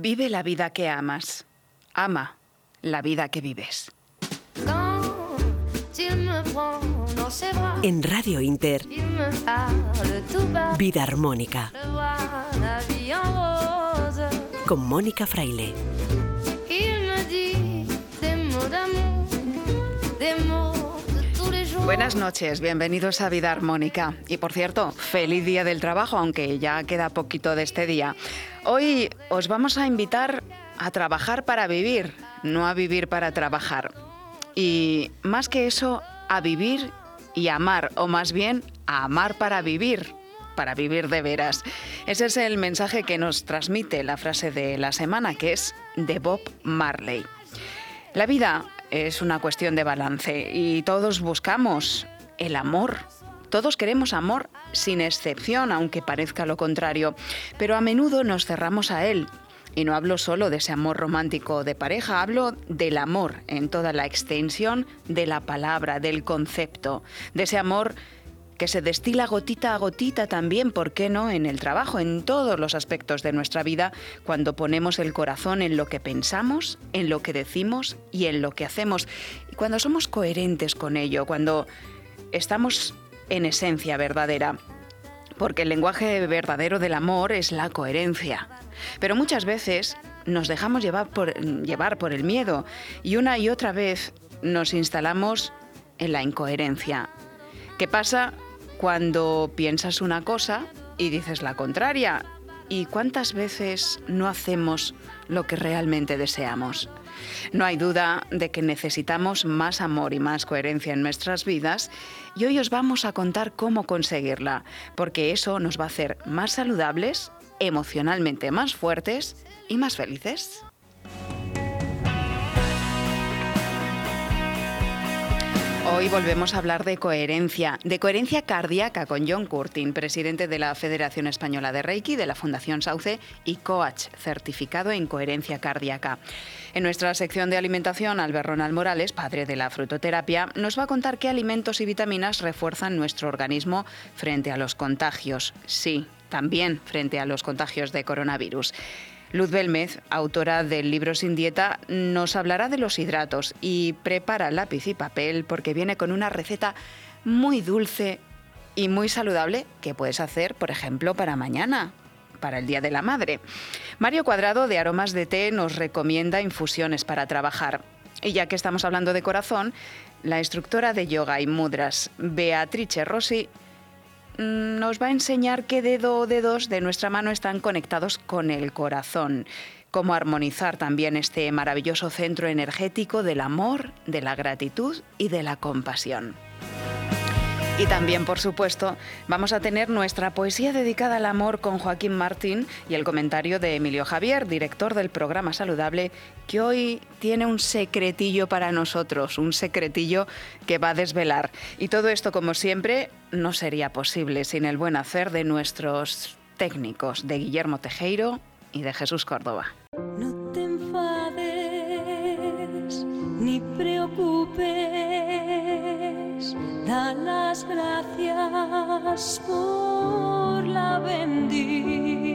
Vive la vida que amas. Ama la vida que vives. En Radio Inter, Vida Armónica. Con Mónica Fraile. Buenas noches, bienvenidos a Vida Armónica. Y por cierto, feliz día del trabajo, aunque ya queda poquito de este día. Hoy os vamos a invitar a trabajar para vivir, no a vivir para trabajar. Y más que eso, a vivir y amar, o más bien a amar para vivir, para vivir de veras. Ese es el mensaje que nos transmite la frase de la semana, que es de Bob Marley. La vida es una cuestión de balance y todos buscamos el amor. Todos queremos amor sin excepción, aunque parezca lo contrario, pero a menudo nos cerramos a él. Y no hablo solo de ese amor romántico de pareja, hablo del amor en toda la extensión de la palabra, del concepto, de ese amor que se destila gotita a gotita también, ¿por qué no?, en el trabajo, en todos los aspectos de nuestra vida, cuando ponemos el corazón en lo que pensamos, en lo que decimos y en lo que hacemos. Y cuando somos coherentes con ello, cuando estamos en esencia verdadera. Porque el lenguaje verdadero del amor es la coherencia. Pero muchas veces nos dejamos llevar por, llevar por el miedo y una y otra vez nos instalamos en la incoherencia. ¿Qué pasa cuando piensas una cosa y dices la contraria. ¿Y cuántas veces no hacemos lo que realmente deseamos? No hay duda de que necesitamos más amor y más coherencia en nuestras vidas y hoy os vamos a contar cómo conseguirla, porque eso nos va a hacer más saludables, emocionalmente más fuertes y más felices. Hoy volvemos a hablar de coherencia, de coherencia cardíaca con John Curtin, presidente de la Federación Española de Reiki, de la Fundación Sauce y coach certificado en coherencia cardíaca. En nuestra sección de alimentación, Albert Ronald Morales, padre de la frutoterapia, nos va a contar qué alimentos y vitaminas refuerzan nuestro organismo frente a los contagios. Sí, también frente a los contagios de coronavirus. Luz Belmez, autora del libro Sin Dieta, nos hablará de los hidratos y prepara lápiz y papel porque viene con una receta muy dulce y muy saludable que puedes hacer, por ejemplo, para mañana, para el Día de la Madre. Mario Cuadrado de Aromas de Té nos recomienda infusiones para trabajar. Y ya que estamos hablando de corazón, la instructora de yoga y mudras, Beatrice Rossi, nos va a enseñar qué dedo o dedos de nuestra mano están conectados con el corazón, cómo armonizar también este maravilloso centro energético del amor, de la gratitud y de la compasión. Y también, por supuesto, vamos a tener nuestra poesía dedicada al amor con Joaquín Martín y el comentario de Emilio Javier, director del programa Saludable, que hoy tiene un secretillo para nosotros, un secretillo que va a desvelar. Y todo esto, como siempre, no sería posible sin el buen hacer de nuestros técnicos, de Guillermo Tejeiro y de Jesús Córdoba. No te enfades ni preocupes, las gracias por la bendición.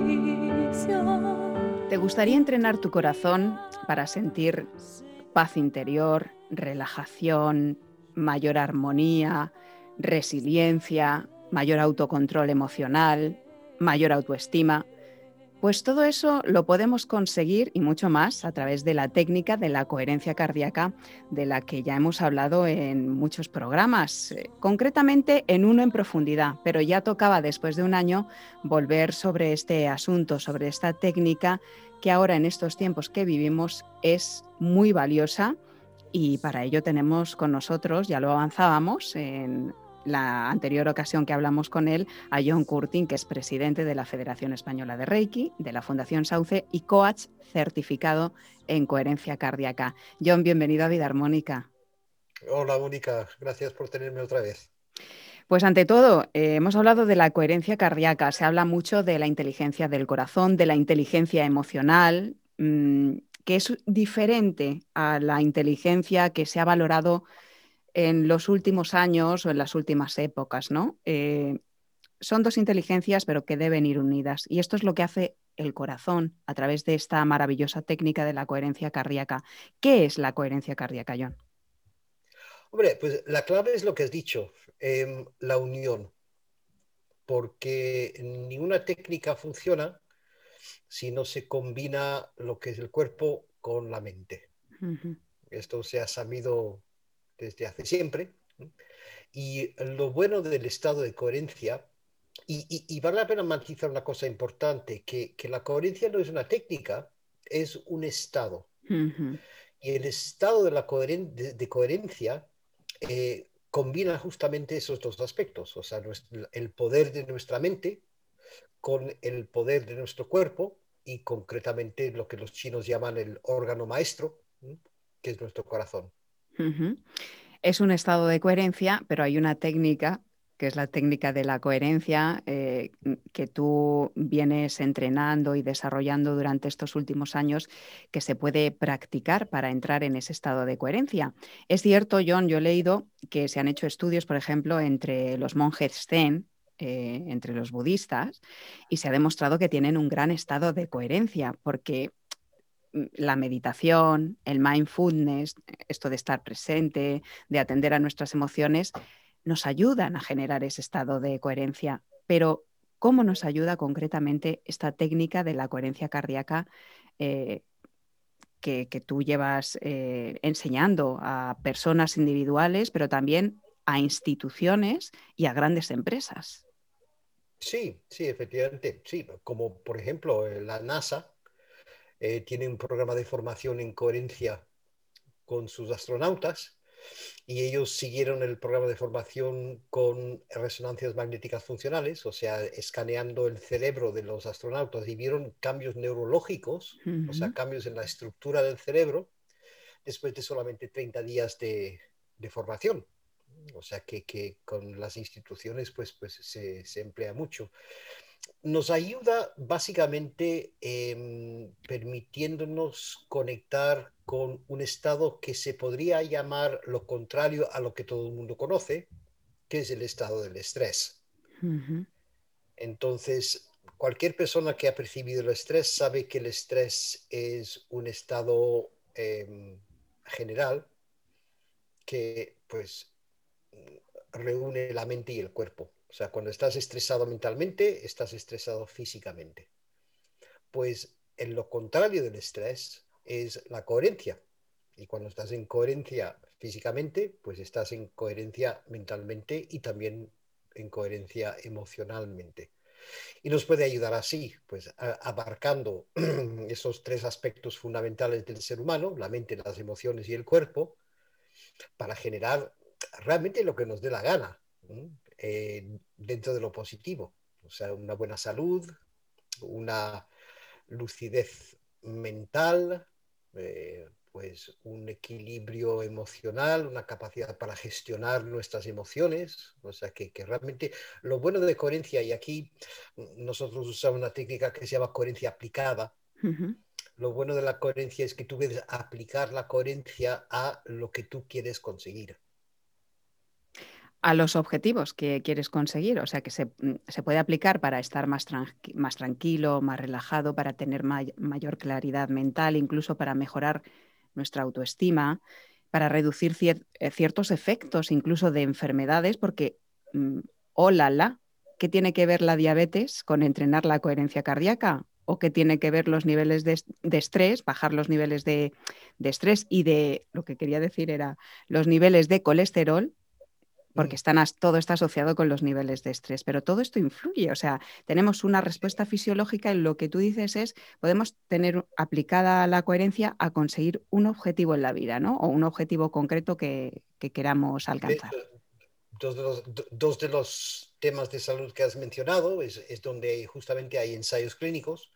¿Te gustaría entrenar tu corazón para sentir paz interior, relajación, mayor armonía, resiliencia, mayor autocontrol emocional, mayor autoestima? Pues todo eso lo podemos conseguir y mucho más a través de la técnica de la coherencia cardíaca de la que ya hemos hablado en muchos programas, eh, concretamente en uno en profundidad, pero ya tocaba después de un año volver sobre este asunto, sobre esta técnica que ahora en estos tiempos que vivimos es muy valiosa y para ello tenemos con nosotros, ya lo avanzábamos en la anterior ocasión que hablamos con él, a John Curtin, que es presidente de la Federación Española de Reiki, de la Fundación Sauce y coach certificado en coherencia cardíaca. John, bienvenido a Vida Armónica. Hola, Mónica, gracias por tenerme otra vez. Pues ante todo, eh, hemos hablado de la coherencia cardíaca, se habla mucho de la inteligencia del corazón, de la inteligencia emocional, mmm, que es diferente a la inteligencia que se ha valorado en los últimos años o en las últimas épocas, ¿no? Eh, son dos inteligencias, pero que deben ir unidas. Y esto es lo que hace el corazón a través de esta maravillosa técnica de la coherencia cardíaca. ¿Qué es la coherencia cardíaca, John? Hombre, pues la clave es lo que has dicho, em, la unión, porque ninguna técnica funciona si no se combina lo que es el cuerpo con la mente. Esto se ha sabido desde hace siempre. Y lo bueno del estado de coherencia, y, vale la pena matizar una cosa importante, que, la coherencia no es una técnica, es un estado. Y el estado de, la de, coherencia eh, combina justamente esos dos aspectos, o sea, el poder de nuestra mente con el poder de nuestro cuerpo y concretamente lo que los chinos llaman el órgano maestro, que es nuestro corazón. Es un estado de coherencia, pero hay una técnica que es la técnica de la coherencia eh, que tú vienes entrenando y desarrollando durante estos últimos años, que se puede practicar para entrar en ese estado de coherencia. Es cierto, John, yo he leído que se han hecho estudios, por ejemplo, entre los monjes zen, eh, entre los budistas, y se ha demostrado que tienen un gran estado de coherencia, porque la meditación, el mindfulness, esto de estar presente, de atender a nuestras emociones, nos ayudan a generar ese estado de coherencia. Pero, ¿cómo nos ayuda concretamente esta técnica de la coherencia cardíaca eh, que, tú llevas eh, enseñando a personas individuales, pero también a instituciones y a grandes empresas? Sí, sí, efectivamente. Sí, como por ejemplo eh, la NASA eh, tiene un programa de formación en coherencia con sus astronautas y ellos siguieron el programa de formación con resonancias magnéticas funcionales, o sea, escaneando el cerebro de los astronautas y vieron cambios neurológicos, o sea, cambios en la estructura del cerebro, después de solamente 30 días de, formación. O sea, que, con las instituciones pues, pues se, se emplea mucho nos ayuda básicamente em, permitiéndonos conectar con un estado que se podría llamar lo contrario a lo que todo el mundo conoce, que es el estado del estrés. Entonces, cualquier persona que ha percibido el estrés sabe que el estrés es un estado em, general que pues reúne la mente y el cuerpo. O sea, cuando estás estresado mentalmente, estás estresado físicamente. Pues en lo contrario del estrés es la coherencia. Y cuando estás en coherencia físicamente, pues estás en coherencia mentalmente y también en coherencia emocionalmente. Y nos puede ayudar así, pues abarcando esos tres aspectos fundamentales del ser humano, la mente, las emociones y el cuerpo, para generar realmente lo que nos dé la gana. Eh, dentro de lo positivo. O sea, una buena salud, una lucidez mental, eh, pues un equilibrio emocional, una capacidad para gestionar nuestras emociones. O sea, que, realmente lo bueno de coherencia, y aquí nosotros usamos una técnica que se llama coherencia aplicada. Lo bueno de la coherencia es que tú puedes aplicar la coherencia a lo que tú quieres conseguir a los objetivos que quieres conseguir. O sea, que se, mm, puede aplicar para estar más, más tranquilo, más relajado, para tener mayor claridad mental, incluso para mejorar nuestra autoestima, para reducir eh, ciertos efectos incluso de enfermedades, porque, mm, hola, la, ¿qué tiene que ver la diabetes con entrenar la coherencia cardíaca? ¿O qué tiene que ver los niveles de, estrés, bajar los niveles de, de estrés y de, lo que quería decir era, los niveles de colesterol porque están, todo está asociado con los niveles de estrés, pero todo esto influye, o sea, tenemos una respuesta fisiológica y lo que tú dices es, podemos tener aplicada la coherencia a conseguir un objetivo en la vida, ¿no? O un objetivo concreto que, queramos alcanzar. Dos de, los, dos de, los, temas de salud que has mencionado es, es donde justamente hay ensayos clínicos,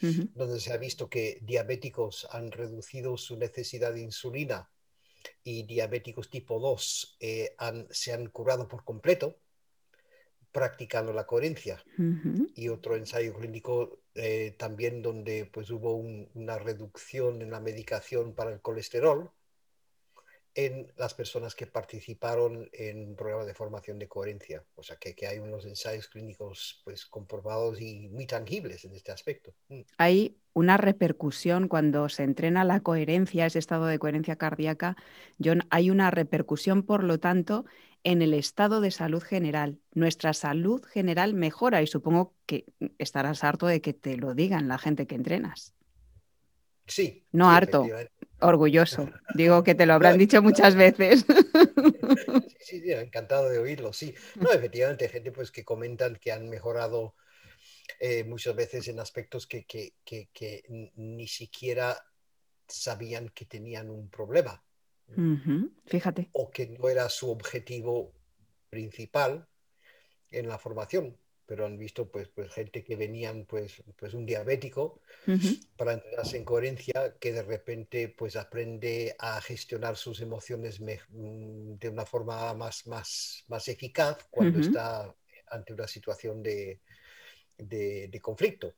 donde se ha visto que diabéticos han reducido su necesidad de insulina y diabéticos tipo 2 eh, se han curado por completo practicando la coherencia. Y otro ensayo clínico eh, también donde pues, hubo una reducción en la medicación para el colesterol en las personas que participaron en un programa de formación de coherencia. O sea, que, que hay unos ensayos clínicos pues, comprobados y muy tangibles en este aspecto. Mm. Hay una repercusión cuando se entrena la coherencia, ese estado de coherencia cardíaca, John, hay una repercusión, por lo tanto, en el estado de salud general. Nuestra salud general mejora y supongo que estarás harto de que te lo digan la gente que entrenas. Sí. No sí, harto. Orgulloso. Digo que te lo habrán dicho muchas veces. Sí, sí, encantado de oírlo, sí. No, efectivamente, gente pues que comentan que han mejorado eh, muchas veces en aspectos que, que- que- ni siquiera sabían que tenían un problema Fíjate. o que no era su objetivo principal en la formación, pero han visto pues, pues gente que venían pues, pues un diabético para entrenarse en coherencia, que de repente pues aprende a gestionar sus emociones mm, de una forma más, más, más eficaz cuando está ante una situación de, de- de conflicto,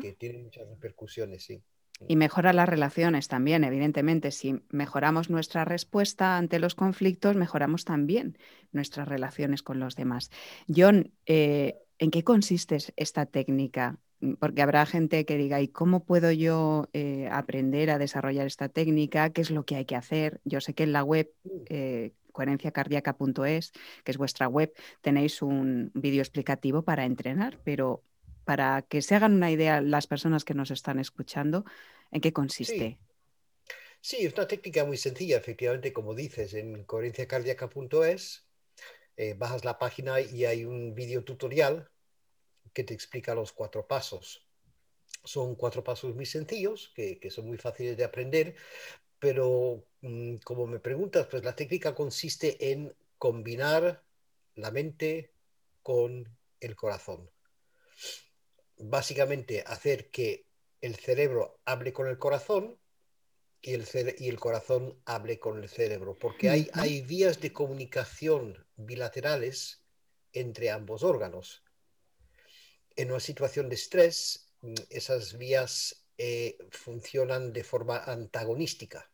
que, tiene muchas repercusiones, sí. Y mejora las relaciones también, evidentemente. Si mejoramos nuestra respuesta ante los conflictos, mejoramos también nuestras relaciones con los demás. John, eh, ¿en qué consiste es- esta técnica? Mm, Porque habrá gente que diga, ¿y cómo puedo yo eh, aprender a desarrollar esta técnica? ¿Qué es lo que hay que hacer? Yo sé que en la web Mm. eh, coherenciacardíaca.es, que es vuestra web, tenéis un vídeo explicativo para entrenar, pero para que se hagan una idea las personas que nos están escuchando, ¿en qué consiste? Sí, es una técnica muy sencilla, efectivamente, como dices, en coherenciacardíaca.es eh, bajas la página y hay un video tutorial que te explica los cuatro pasos. Son cuatro pasos muy sencillos, que, que son muy fáciles de aprender, pero mm, como me preguntas, pues la técnica consiste en combinar la mente con el corazón. Básicamente hacer que el cerebro hable con el corazón y el, cere- y el corazón hable con el cerebro, porque hay, hay vías de comunicación bilaterales entre ambos órganos. En una situación de estrés, mm, esas vías eh, funcionan de forma antagonística.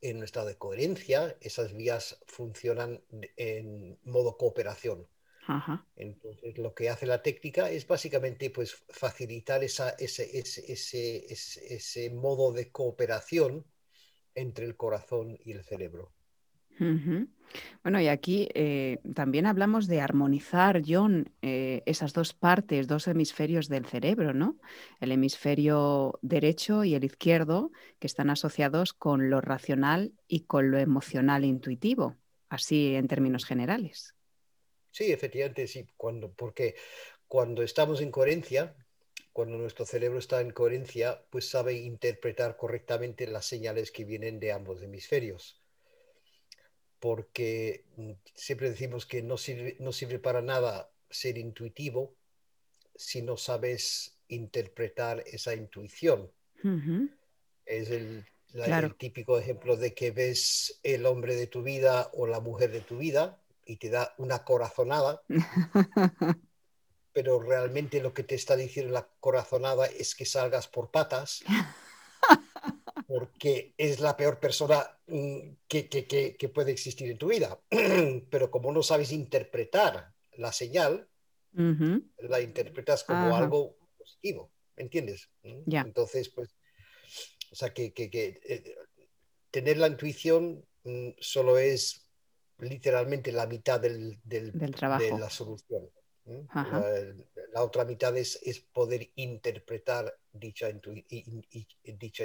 En un estado de coherencia, esas vías funcionan en modo cooperación. Ajá. Entonces, lo que hace la técnica es básicamente pues, facilitar esa, ese, ese, ese, ese, ese modo de cooperación entre el corazón y el cerebro. Bueno, y aquí eh, también hablamos de armonizar, John, eh, esas dos partes, dos hemisferios del cerebro, ¿no? El hemisferio derecho y el izquierdo, que están asociados con lo racional y con lo emocional intuitivo, así en términos generales. Sí, efectivamente, sí, cuando, porque cuando estamos en coherencia, cuando nuestro cerebro está en coherencia, pues sabe interpretar correctamente las señales que vienen de ambos hemisferios. Porque mm, siempre decimos que no sirve, no sirve para nada ser intuitivo si no sabes interpretar esa intuición. Es el, la- Claro. el típico ejemplo de que ves el hombre de tu vida o la mujer de tu vida y te da una corazonada, pero realmente lo que te está diciendo la corazonada es que salgas por patas, porque es la peor persona mm, que, que- que- que puede existir en tu vida. Pero como no sabes interpretar la señal, la interpretas como algo positivo, ¿me entiendes? ¿Mm? Ya. Entonces, pues, o sea, que, que- que, eh, tener la intuición mm, solo es literalmente la mitad del, del- Del de trabajo. la solución. La, la otra mitad es, es poder interpretar dicha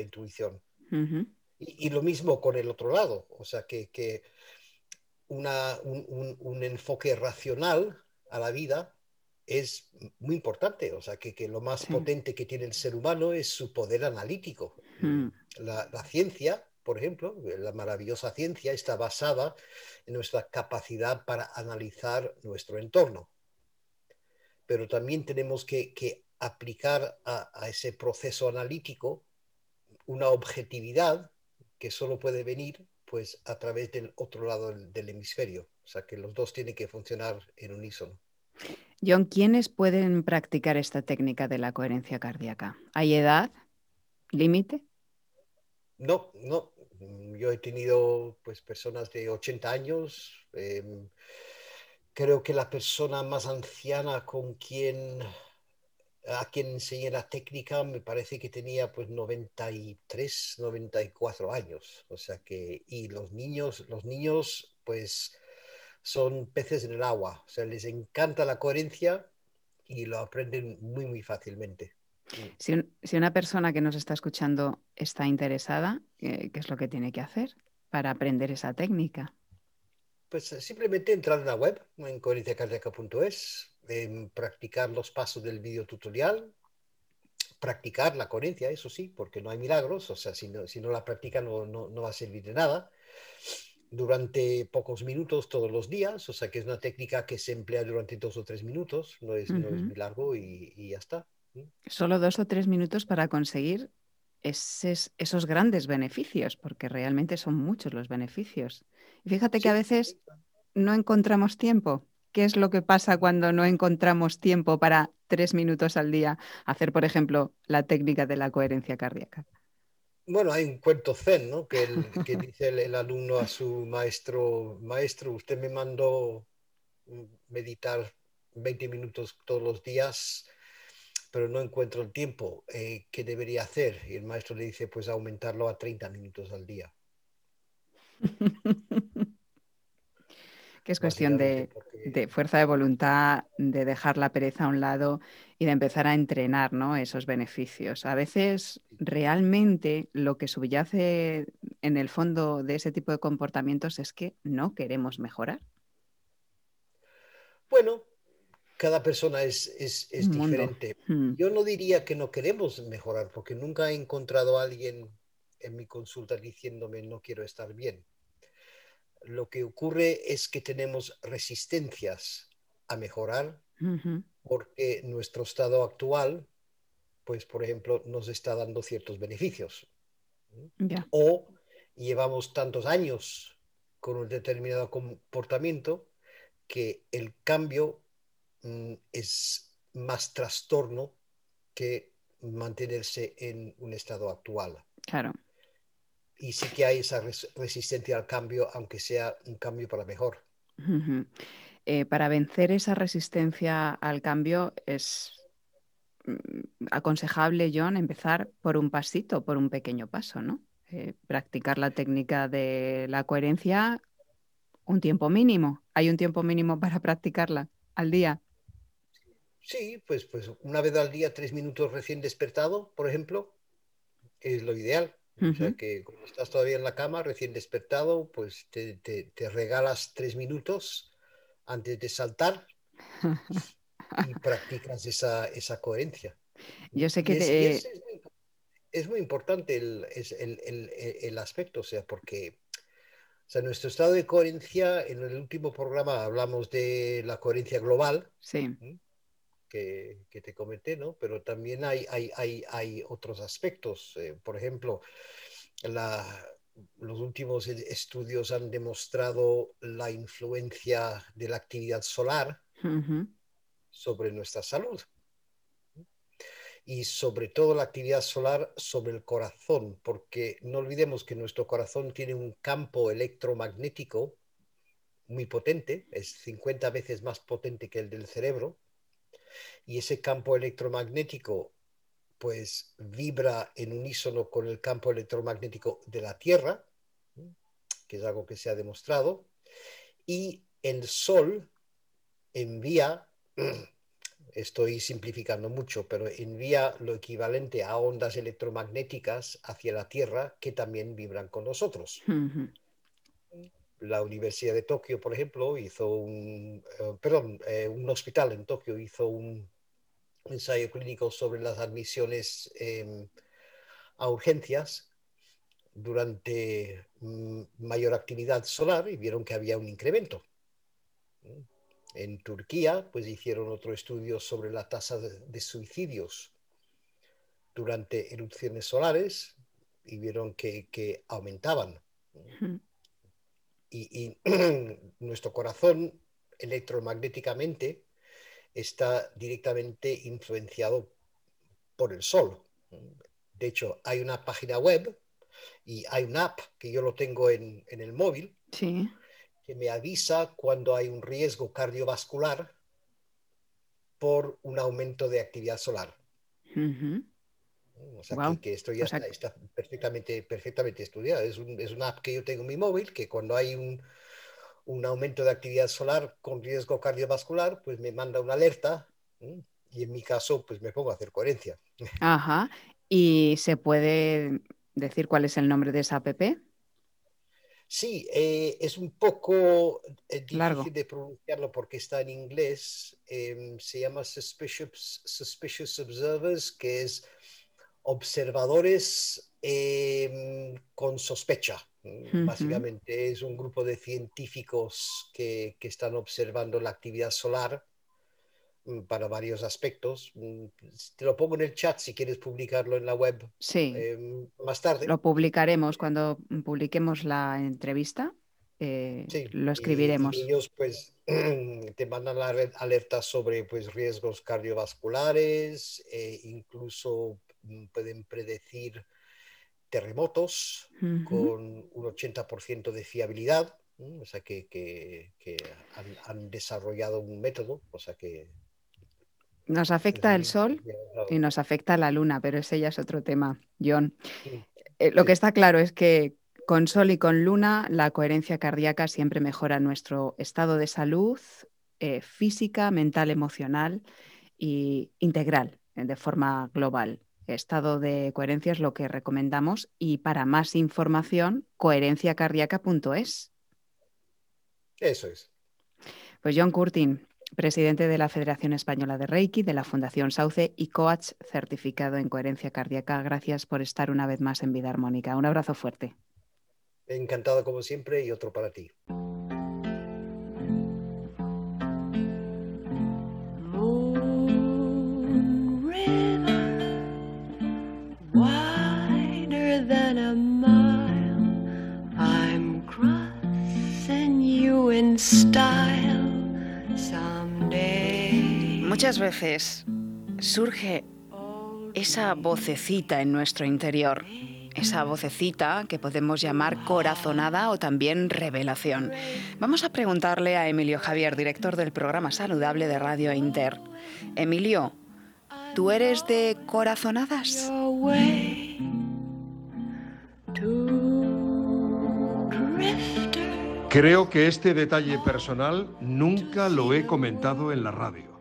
intuición. Y, y lo mismo con el otro lado, o sea, que, que una- un, un- un enfoque racional a la vida es muy importante, o sea, que, que lo más Sí. potente que tiene el ser humano es su poder analítico. Mm. La, la ciencia, por ejemplo, la maravillosa ciencia está basada en nuestra capacidad para analizar nuestro entorno. Pero también tenemos que, que aplicar a, a ese proceso analítico una objetividad que solo puede venir pues a través del otro lado del, del hemisferio. O sea que los dos tienen que funcionar en unísono. John, ¿quiénes pueden practicar esta técnica de la coherencia cardíaca? ¿Hay edad? ¿Límite? No, no, Yo he tenido pues personas de 80 años. em, creo que la persona más anciana con quien a quien enseñé la técnica me parece que tenía pues 93, 94 años. O sea que, y los niños, los niños pues son peces en el agua. O sea, les encanta la coherencia y lo aprenden muy, muy fácilmente. Si, un- si una persona que nos está escuchando está interesada, eh, ¿qué es lo que tiene que hacer para aprender esa técnica? Pues simplemente entrar en la web, en coherenciacardíaca.es, practicar los pasos del video tutorial, practicar la coherencia, eso sí, porque no hay milagros, o sea, si no, si no la practica no, no, no va a servir de nada, durante pocos minutos todos los días, o sea que es una técnica que se emplea durante dos o tres minutos, no es, no es muy largo y, y ya está. Solo dos o tres minutos para conseguir eses- esos grandes beneficios, porque realmente son muchos los beneficios. Y fíjate que a veces no encontramos tiempo. ¿Qué es lo que pasa cuando no encontramos tiempo para tres minutos al día hacer, por ejemplo, la técnica de la coherencia cardíaca? Bueno, hay un cuento zen, ¿no? Que, el, que dice el, el alumno a su maestro, maestro, usted me mandó meditar 20 minutos todos los días, pero no encuentro el tiempo. eh, ¿qué debería hacer? Y el maestro le dice, pues aumentarlo a 30 minutos al día. que es cuestión de, fuerza de voluntad, de dejar la pereza a un lado y de empezar a entrenar ¿no? esos beneficios. A veces realmente lo que subyace en el fondo de ese tipo de comportamientos es que no queremos mejorar. Bueno, cada persona es, es, es diferente. Hmm. Yo no diría que no queremos mejorar, porque nunca he encontrado a alguien en mi consulta diciéndome no quiero estar bien. Lo que ocurre es que tenemos resistencias a mejorar porque nuestro estado actual, pues por ejemplo, nos está dando ciertos beneficios. O llevamos tantos años con un determinado comportamiento que el cambio mm, es más trastorno que mantenerse en un estado actual. Claro. Y sí que hay esa res- resistencia al cambio, aunque sea un cambio para mejor. Eh, para vencer esa resistencia al cambio es mm, aconsejable, John, empezar por un pasito, por un pequeño paso, ¿no? Eh, practicar la técnica de la coherencia un tiempo mínimo. ¿Hay un tiempo mínimo para practicarla al día? Sí, pues, pues una vez al día, tres minutos recién despertado, por ejemplo, es lo ideal. O sea que como estás todavía en la cama, recién despertado, pues te, te- te regalas tres minutos antes de saltar y practicas esa, esa coherencia. Yo sé que es, te- es- es muy, es muy importante el, el, el- el- el aspecto, o sea, porque o sea, nuestro estado de coherencia, en el último programa hablamos de la coherencia global, Sí, que, que te comenté, ¿no? Pero también hay, hay, hay, hay otros aspectos. eh, por ejemplo, la, los últimos e- estudios han demostrado la influencia de la actividad solar sobre nuestra salud y sobre todo la actividad solar sobre el corazón, porque no olvidemos que nuestro corazón tiene un campo electromagnético muy potente, es 50 veces más potente que el del cerebro, y ese campo electromagnético pues vibra en unísono con el campo electromagnético de la Tierra, que es algo que se ha demostrado, y el Sol envía, estoy simplificando mucho, pero envía lo equivalente a ondas electromagnéticas hacia la Tierra que también vibran con nosotros. La Universidad de Tokio, por ejemplo, hizo un, eh, perdón, eh, un hospital en Tokio hizo un ensayo clínico sobre las admisiones eh, a urgencias durante mm, mayor actividad solar y vieron que había un incremento. En Turquía, pues hicieron otro estudio sobre la tasa de, de suicidios durante erupciones solares y vieron que, que aumentaban. Ujú. Y, y nuestro corazón electromagnéticamente está directamente influenciado por el sol. De hecho, hay una página web Y hay una app que yo lo tengo en, en el móvil Sí. que me avisa cuando hay un riesgo cardiovascular por un aumento de actividad solar. O sea, Guau. que, que esto ya O sea está, está perfectamente, perfectamente estudiado. Es, un- es una app que yo tengo en mi móvil que cuando hay un, un aumento de actividad solar con riesgo cardiovascular, pues me manda una alerta ¿m? y en mi caso, pues me pongo a hacer coherencia. Ajá. ¿Y se puede decir cuál es el nombre de esa app? Sí, eh, es un poco eh, difícil Largo. de pronunciarlo porque está en inglés. em, se llama Suspicious, Suspicious Observers, que es observadores em, con sospecha. Básicamente es un grupo de científicos que, que están observando la actividad solar mm, para varios aspectos. Mm, Te lo pongo en el chat si quieres publicarlo en la web Sí, em, más tarde. lo publicaremos cuando publiquemos la entrevista. eh, Sí, lo escribiremos. Y, ellos pues te mandan la alertas sobre pues riesgos cardiovasculares, eh, incluso pueden predecir terremotos con un 80% de fiabilidad, o sea que, que- que han, han desarrollado un método, o sea que... Nos afecta el sol y nos afecta la luna, pero ese ya es otro tema, John. Sí. Eh, lo Sí. que está claro es que con sol y con luna la coherencia cardíaca siempre mejora nuestro estado de salud eh, física, mental, emocional y integral, eh, de forma global. Estado de coherencia es lo que recomendamos y para más información, coherenciacardíaca.es. Eso es. Pues John Curtin, presidente de la Federación Española de Reiki, de la Fundación Sauce y coach certificado en coherencia cardíaca, gracias por estar una vez más en Vida Armónica. Un abrazo fuerte. Encantado como siempre y otro para ti. In style someday. Muchas veces surge esa vocecita en nuestro interior, esa vocecita que podemos llamar corazonada o también revelación. Vamos a preguntarle a Emilio Javier, director del programa saludable de Radio Inter. Emilio, ¿tú eres de corazonadas? Creo que este detalle personal nunca lo he comentado en la radio,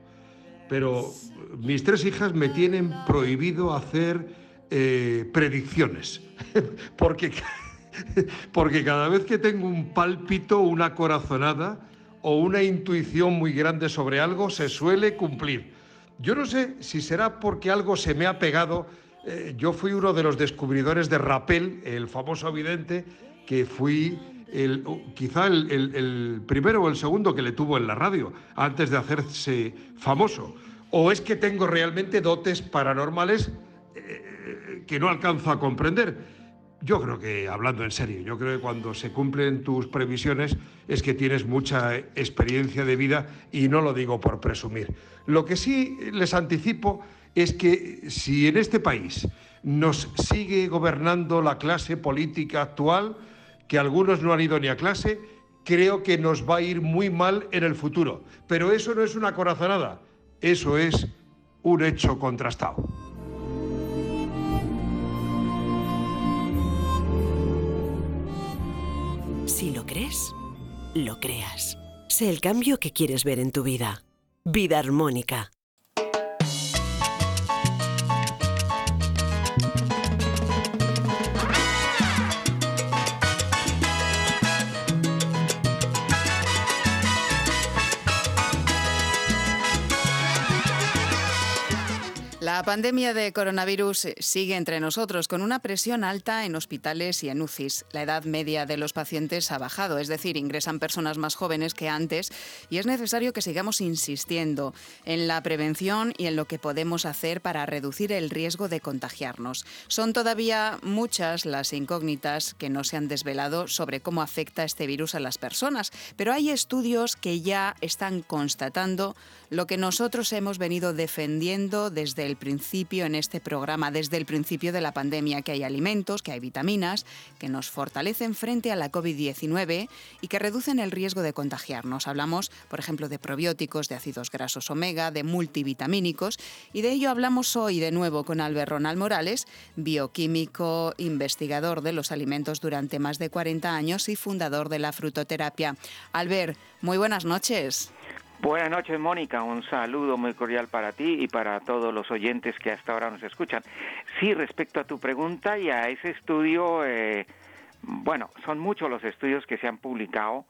pero mis tres hijas me tienen prohibido hacer eh, predicciones, porque, porque cada vez que tengo un pálpito, una corazonada o una intuición muy grande sobre algo, se suele cumplir. Yo no sé si será porque algo se me ha pegado. eh, yo fui uno de los descubridores de Rappel, el famoso vidente, que fui el, quizá el primero o el segundo que le tuvo en la radio, antes de hacerse famoso. O es que tengo realmente dotes paranormales eh, que no alcanzo a comprender. Yo creo que, hablando en serio, yo creo que cuando se cumplen tus previsiones es que tienes mucha experiencia de vida y no lo digo por presumir. Lo que sí les anticipo es que si en este país nos sigue gobernando la clase política actual, que algunos no han ido ni a clase, creo que nos va a ir muy mal en el futuro. Pero eso no es una corazonada, eso es un hecho contrastado. Si lo crees, lo creas. Sé el cambio que quieres ver en tu vida. Vida armónica. La pandemia de coronavirus sigue entre nosotros con una presión alta en hospitales y en UCIs. La edad media de los pacientes ha bajado, es decir, ingresan personas más jóvenes que antes y es necesario que sigamos insistiendo en la prevención y en lo que podemos hacer para reducir el riesgo de contagiarnos. Son todavía muchas las incógnitas que no se han desvelado sobre cómo afecta este virus a las personas, pero hay estudios que ya están constatando lo que nosotros hemos venido defendiendo desde el principio en este programa, desde el principio de la pandemia, que hay alimentos, que hay vitaminas, que nos fortalecen frente a la COVID-19 y que reducen el riesgo de contagiarnos. Hablamos, por ejemplo, de probióticos, de ácidos grasos omega, de multivitamínicos y de ello hablamos hoy de nuevo con Albert Ronald Morales, bioquímico, investigador de los alimentos durante más de 40 años y fundador de la frutoterapia. Albert, muy buenas noches. Buenas noches, Mónica. Un saludo muy cordial para ti y para todos los oyentes que hasta ahora nos escuchan. Sí, respecto a tu pregunta y a ese estudio, eh, bueno, son muchos los estudios que se han publicado,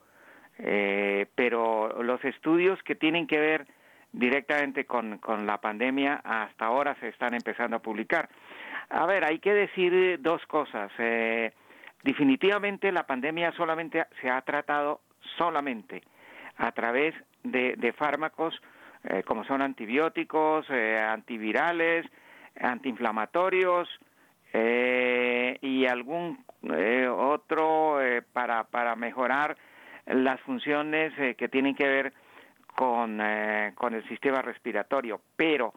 eh, pero los estudios que tienen que ver directamente con, con la pandemia hasta ahora se están empezando a publicar. A ver, hay que decir dos cosas. Eh, definitivamente la pandemia solamente se ha tratado solamente a través de, fármacos eh, como son antibióticos, eh, antivirales, antiinflamatorios eh, y algún otro para, para mejorar las funciones que tienen que ver con, con el sistema respiratorio. Pero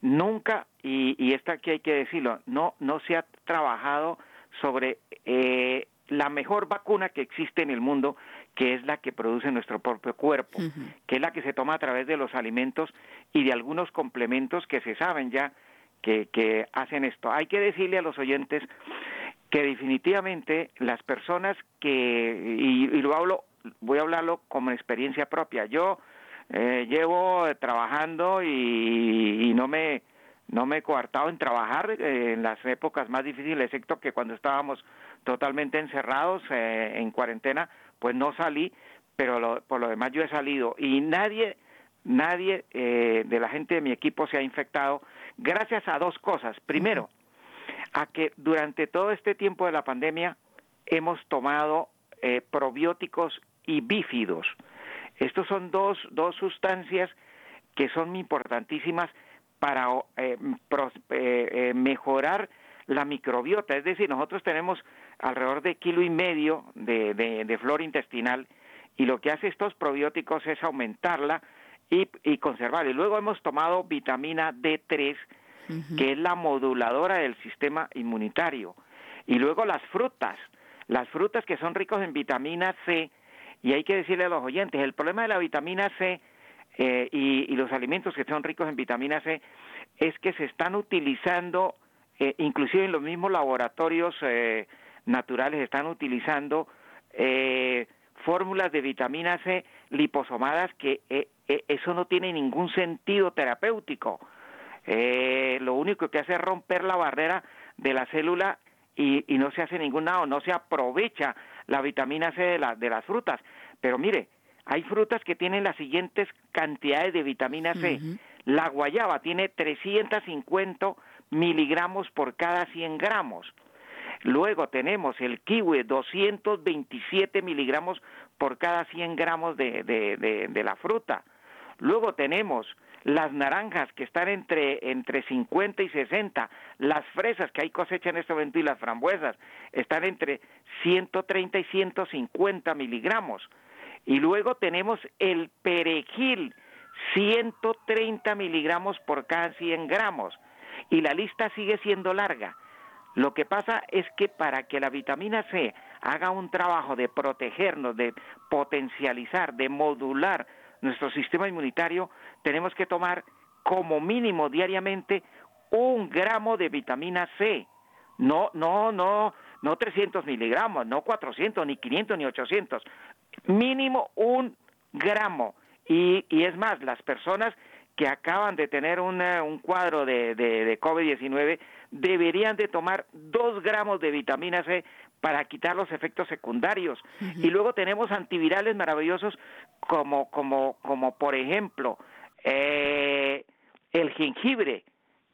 nunca, y, esto aquí hay que decirlo, no, no se ha trabajado sobre la mejor vacuna que existe en el mundo, que es la que produce nuestro propio cuerpo, que es la que se toma a través de los alimentos y de algunos complementos que se saben ya que, que hacen esto. Hay que decirle a los oyentes que definitivamente las personas que, y, lo hablo, voy a hablarlo como experiencia propia, yo eh, llevo trabajando y, no me no me he coartado en trabajar en las épocas más difíciles, excepto que cuando estábamos totalmente encerrados eh, en cuarentena, pues no salí, pero por lo demás yo he salido y nadie, nadie eh, de la gente de mi equipo se ha infectado gracias a dos cosas. Primero, a que durante todo este tiempo de la pandemia hemos tomado eh, probióticos y bífidos. Estos son dos, dos sustancias que son importantísimas para mejorar la microbiota. Es decir, nosotros tenemos alrededor de kilo y medio de, de, flora intestinal y lo que hace estos probióticos es aumentarla y, y conservarla. Y luego hemos tomado vitamina D3, que es la moduladora del sistema inmunitario. Y luego las frutas, las frutas que son ricos en vitamina C, y hay que decirle a los oyentes, el problema de la vitamina C eh, y, y, los alimentos que son ricos en vitamina C es que se están utilizando, eh, inclusive en los mismos laboratorios eh, naturales están utilizando eh, fórmulas de vitamina C liposomadas que eh, eh, eso no tiene ningún sentido terapéutico. lo único que hace es romper la barrera de la célula y, no se hace ningún nada, no se aprovecha la vitamina C de, de las frutas. Pero mire, hay frutas que tienen las siguientes cantidades de vitamina C. La guayaba tiene 350 miligramos por cada 100 gramos. Luego tenemos el kiwi, 227 miligramos por cada 100 gramos de, de, la fruta. Luego tenemos las naranjas que están entre, entre 50 y 60, las fresas que hay cosecha en este momento y las frambuesas están entre 130 y 150 miligramos. Y luego tenemos el perejil, 130 miligramos por cada 100 gramos. Y la lista sigue siendo larga. Lo que pasa es que para que la vitamina C haga un trabajo de protegernos, de potencializar, de modular nuestro sistema inmunitario, tenemos que tomar como mínimo diariamente un gramo de vitamina C. No, no, no, no 300 miligramos, no 400, ni 500, ni 800. Mínimo un gramo. Y, y es más, las personas que acaban de tener un cuadro de, de, de COVID-19 deberían de tomar dos gramos de vitamina C para quitar los efectos secundarios. Y luego tenemos antivirales maravillosos como, como, como por ejemplo, eh, el jengibre,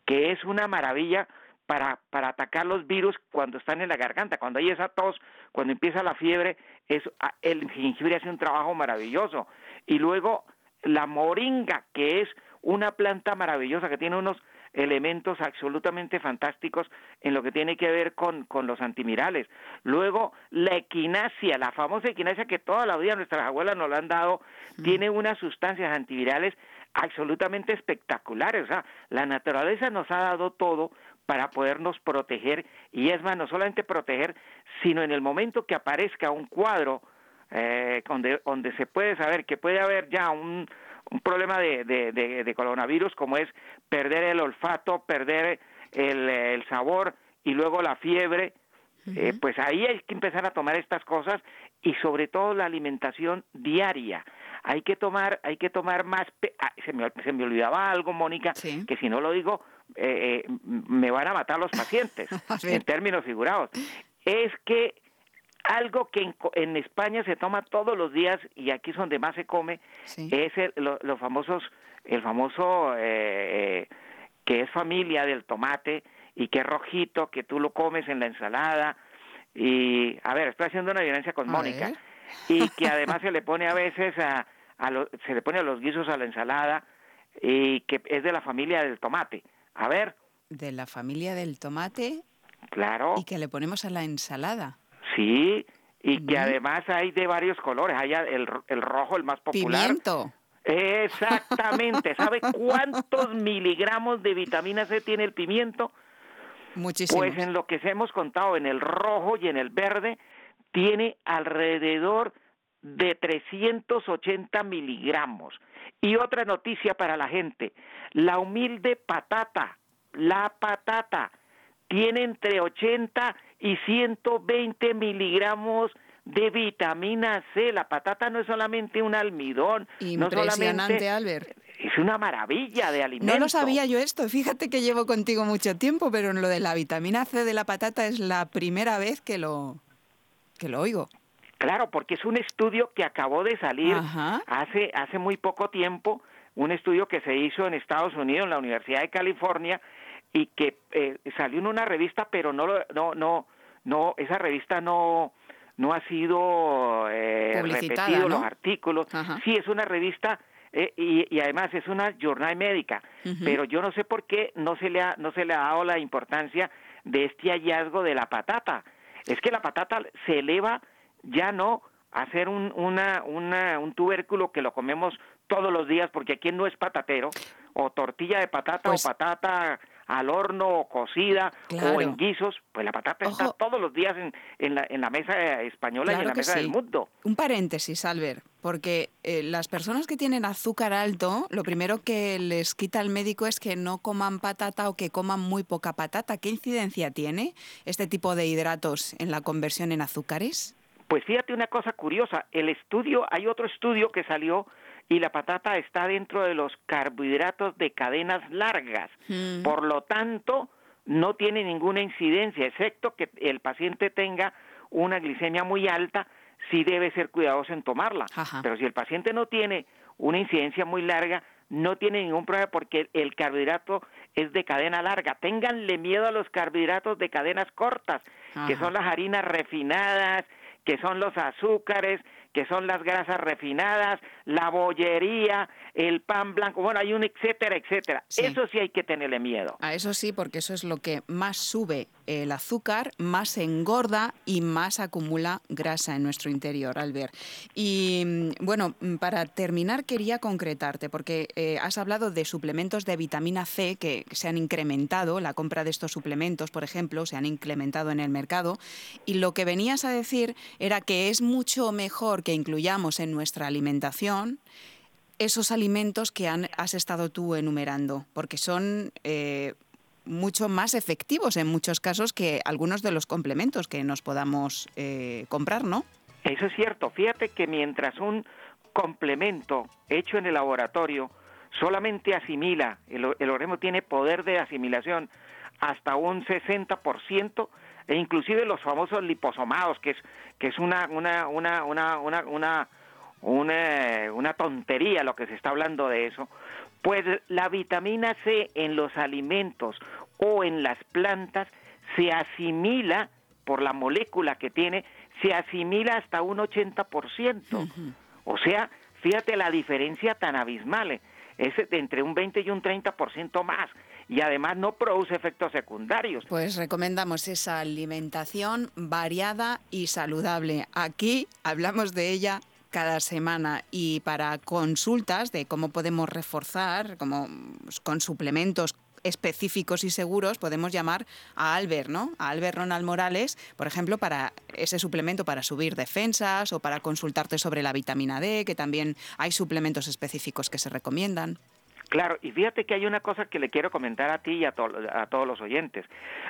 que es una maravilla para, para atacar los virus cuando están en la garganta, cuando hay esa tos, cuando empieza la fiebre, es, ah, el jengibre hace un trabajo maravilloso. Y luego la moringa, que es una planta maravillosa que tiene unos elementos absolutamente fantásticos en lo que tiene que ver con, con los antimirales. Luego, la equinacia, la famosa equinacia que toda la vida nuestras abuelas nos la han dado, tiene unas sustancias antivirales absolutamente espectaculares. O sea, la naturaleza nos ha dado todo para podernos proteger y es más, no solamente proteger, sino en el momento que aparezca un cuadro eh, donde, donde se puede saber que puede haber ya un, un problema de, de, de, de coronavirus como es perder el olfato, perder el, el sabor y luego la fiebre, eh, pues ahí hay que empezar a tomar estas cosas y sobre todo la alimentación diaria. Hay que tomar, hay que tomar más. pe- ah, se, me, se me olvidaba algo, Mónica, Sí. que si no lo digo eh, eh, me van a matar los pacientes en términos figurados. Es que algo que en, en España se toma todos los días y aquí es donde más se come Sí. es el, lo- los famosos, el famoso eh, que es familia del tomate y que es rojito, que tú lo comes en la ensalada y, a ver, estoy haciendo una evidencia con A Mónica ver. y que además se le pone a veces a, a lo- se le pone a los guisos a la ensalada y que es de la familia del tomate. A ver, De la familia del tomate claro, y que le ponemos a la ensalada. Sí, y que además hay de varios colores, hay el, el rojo, el más popular, Pimiento. Exactamente. ¿Sabe cuántos miligramos de vitamina C tiene el pimiento? Muchísimo. Pues en lo que se hemos contado, en el rojo y en el verde, tiene alrededor de 380 miligramos. Y otra noticia para la gente, la humilde patata, la patata, tiene entre 80 y 120 miligramos de vitamina C. La patata no es solamente un almidón, no Impresionante, solamente Albert. es una maravilla de alimento. No lo sabía yo esto. Fíjate que llevo contigo mucho tiempo, pero en lo de la vitamina C de la patata es la primera vez que lo, que lo oigo. Claro, porque es un estudio que acabó de salir Ajá. hace hace muy poco tiempo, un estudio que se hizo en Estados Unidos, en la Universidad de California, y que eh, salió en una revista, pero no no no no esa revista no no ha sido eh, repetido ¿no? los artículos. Ajá. Sí, es una revista eh, y, y además es una jornal médica, pero yo no sé por qué no se le ha no se le ha dado la importancia de este hallazgo de la patata. Es que la patata se eleva ya no a ser un, una, una, un tubérculo que lo comemos todos los días, porque aquí no es patatero, o tortilla de patata, Pues- o patata al horno, o cocida, Claro. o en guisos, pues la patata está todos los días en, en, la, en la mesa española y en la mesa sí. del mundo. Un paréntesis, Albert, porque eh, las personas que tienen azúcar alto, lo primero que les quita el médico es que no coman patata o que coman muy poca patata. ¿Qué incidencia tiene este tipo de hidratos en la conversión en azúcares? Pues fíjate una cosa curiosa, el estudio, hay otro estudio que salió y la patata está dentro de los carbohidratos de cadenas largas. Mm. Por lo tanto, no tiene ninguna incidencia, excepto que el paciente tenga una glicemia muy alta, sí debe ser cuidadoso en tomarla. Ajá. Pero si el paciente no tiene una incidencia muy larga, no tiene ningún problema porque el carbohidrato es de cadena larga. Ténganle miedo a los carbohidratos de cadenas cortas, que son las harinas refinadas, que son los azúcares, que son las grasas refinadas, la bollería, el pan blanco, bueno, hay un etcétera, etcétera. Sí. Eso sí hay que tenerle miedo. A eso sí, porque eso es lo que más sube el azúcar, más engorda y más acumula grasa en nuestro interior, Albert. Y mm, bueno, mm, para terminar quería concretarte, porque eh, has hablado de suplementos de vitamina C que se han incrementado, la compra de estos suplementos, por ejemplo, se han incrementado en el mercado, y lo que venías a decir era que es mucho mejor que incluyamos en nuestra alimentación esos alimentos que han, has estado tú enumerando, porque son eh, mucho más efectivos en muchos casos que algunos de los complementos que nos podamos eh, comprar, ¿no? Eso es cierto. Fíjate que mientras un complemento hecho en el laboratorio solamente asimila, el, el organismo tiene poder de asimilación hasta un 60%, e inclusive los famosos liposomados, que es, que es una, una, una, una, una, una tontería lo que se está hablando de eso, pues la vitamina C en los alimentos o en las plantas se asimila por la molécula que tiene, se asimila hasta un 80%. O sea, fíjate la diferencia tan abismal, eh, es de entre un 20 y un 30% más. Y además no produce efectos secundarios. Pues recomendamos esa alimentación variada y saludable. Aquí hablamos de ella cada semana y para consultas de cómo podemos reforzar, como con suplementos específicos y seguros podemos llamar a Albert, ¿no? A Albert Ronald Morales, por ejemplo, para ese suplemento para subir defensas o para consultarte sobre la vitamina D, que también hay suplementos específicos que se recomiendan. Claro, y fíjate que hay una cosa que le quiero comentar a ti y a, a todos los oyentes.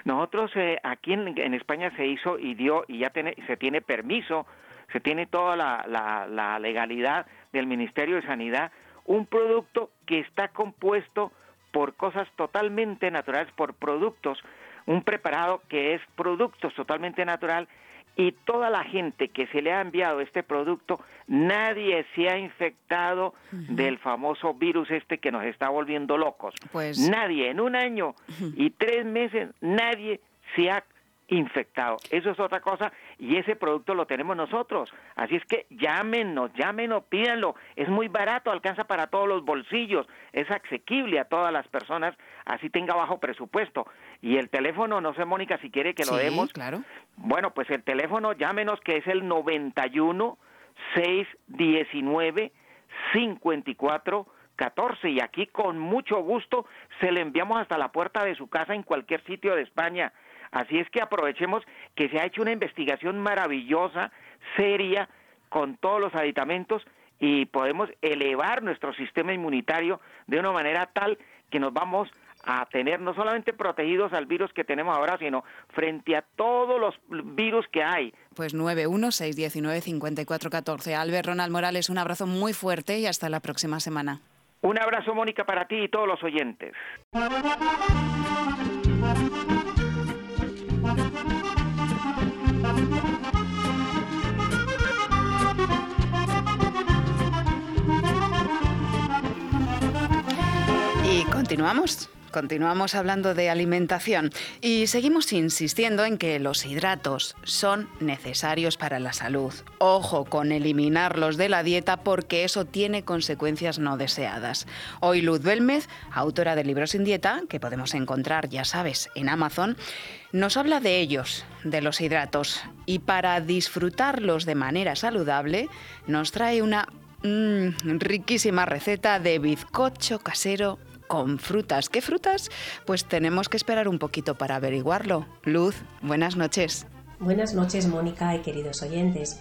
Nosotros eh, aquí en, España se hizo y dio y ya se tiene permiso, se tiene toda la, la legalidad del Ministerio de Sanidad, un producto que está compuesto por cosas totalmente naturales, por productos, un preparado que es productos totalmente natural y toda la gente que se le ha enviado este producto, nadie se ha infectado del famoso virus este que nos está volviendo locos. Pues... Nadie, en un año y tres meses, nadie se ha infectado. Eso es otra cosa y ese producto lo tenemos nosotros. Así es que llámenos, llámenos, pídanlo. Es muy barato, alcanza para todos los bolsillos, es asequible a todas las personas, así tenga bajo presupuesto. Y el teléfono, no sé, Mónica, si quiere que lo sí, demos. claro. Bueno, pues el teléfono, llámenos, que es el 91 619 54 14 y aquí con mucho gusto se le enviamos hasta la puerta de su casa en cualquier sitio de España. Así es que aprovechemos que se ha hecho una investigación maravillosa, seria, con todos los aditamentos y podemos elevar nuestro sistema inmunitario de una manera tal que nos vamos a tener no solamente protegidos al virus que tenemos ahora, sino frente a todos los virus que hay. Pues 916195414. Albert Ronald Morales, un abrazo muy fuerte y hasta la próxima semana. Un abrazo, Mónica, para ti y todos los oyentes. Continuamos. Continuamos hablando de alimentación y seguimos insistiendo en que los hidratos son necesarios para la salud. Ojo con eliminarlos de la dieta porque eso tiene consecuencias no deseadas. Hoy Luz Belmez, autora de Libros sin Dieta, que podemos encontrar, ya sabes, en Amazon, nos habla de ellos, de los hidratos, y para disfrutarlos de manera saludable nos trae una mm, riquísima receta de bizcocho casero con frutas. ¿Qué frutas? Pues tenemos que esperar un poquito para averiguarlo. Luz, buenas noches. Buenas noches, Mónica y queridos oyentes.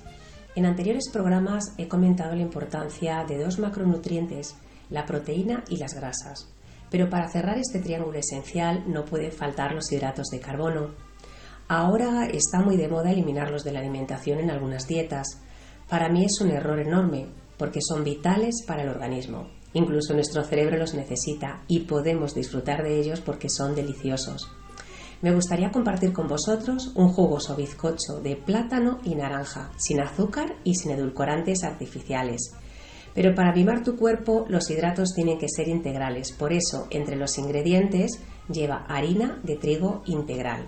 En anteriores programas he comentado la importancia de dos macronutrientes, la proteína y las grasas. Pero para cerrar este triángulo esencial no pueden faltar los hidratos de carbono. Ahora está muy de moda eliminarlos de la alimentación en algunas dietas. Para mí es un error enorme, porque son vitales para el organismo. Incluso nuestro cerebro los necesita y podemos disfrutar de ellos porque son deliciosos. Me gustaría compartir con vosotros un jugoso bizcocho de plátano y naranja, sin azúcar y sin edulcorantes artificiales. Pero para mimar tu cuerpo los hidratos tienen que ser integrales, por eso entre los ingredientes lleva harina de trigo integral.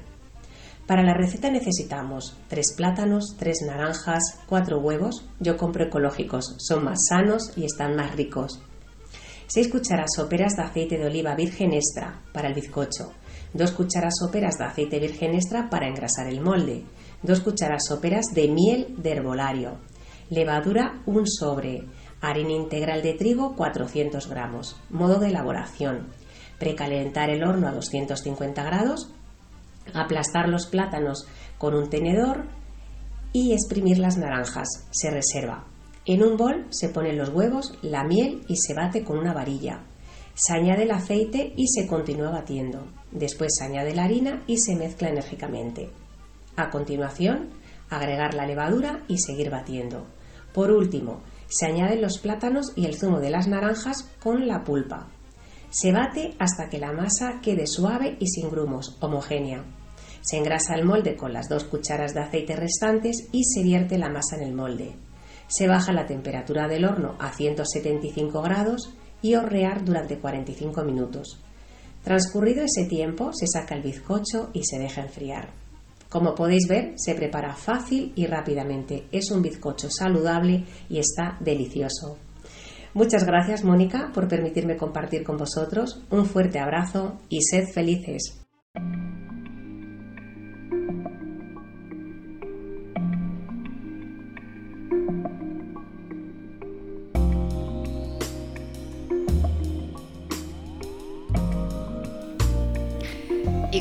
Para la receta necesitamos 3 plátanos, 3 naranjas, 4 huevos, yo compro ecológicos, son más sanos y están más ricos, 6 cucharas soperas de aceite de oliva virgen extra para el bizcocho, 2 cucharas soperas de aceite virgen extra para engrasar el molde, 2 cucharas soperas de miel de herbolario, levadura un sobre, harina integral de trigo 400 gramos. Modo de elaboración. Precalentar el horno a 250 grados, aplastar los plátanos con un tenedor y exprimir las naranjas. Se reserva. En un bol se ponen los huevos, la miel y se bate con una varilla. Se añade el aceite y se continúa batiendo. Después se añade la harina y se mezcla enérgicamente. A continuación, agregar la levadura y seguir batiendo. Por último, se añaden los plátanos y el zumo de las naranjas con la pulpa. Se bate hasta que la masa quede suave y sin grumos, homogénea. Se engrasa el molde con las dos cucharas de aceite restantes y se vierte la masa en el molde se baja la temperatura del horno a 175 grados y hornear durante 45 minutos. Transcurrido ese tiempo, se saca el bizcocho y se deja enfriar. Como podéis ver, se prepara fácil y rápidamente. Es un bizcocho saludable y está delicioso. Muchas gracias, Mónica, por permitirme compartir con vosotros. Un fuerte abrazo y sed felices.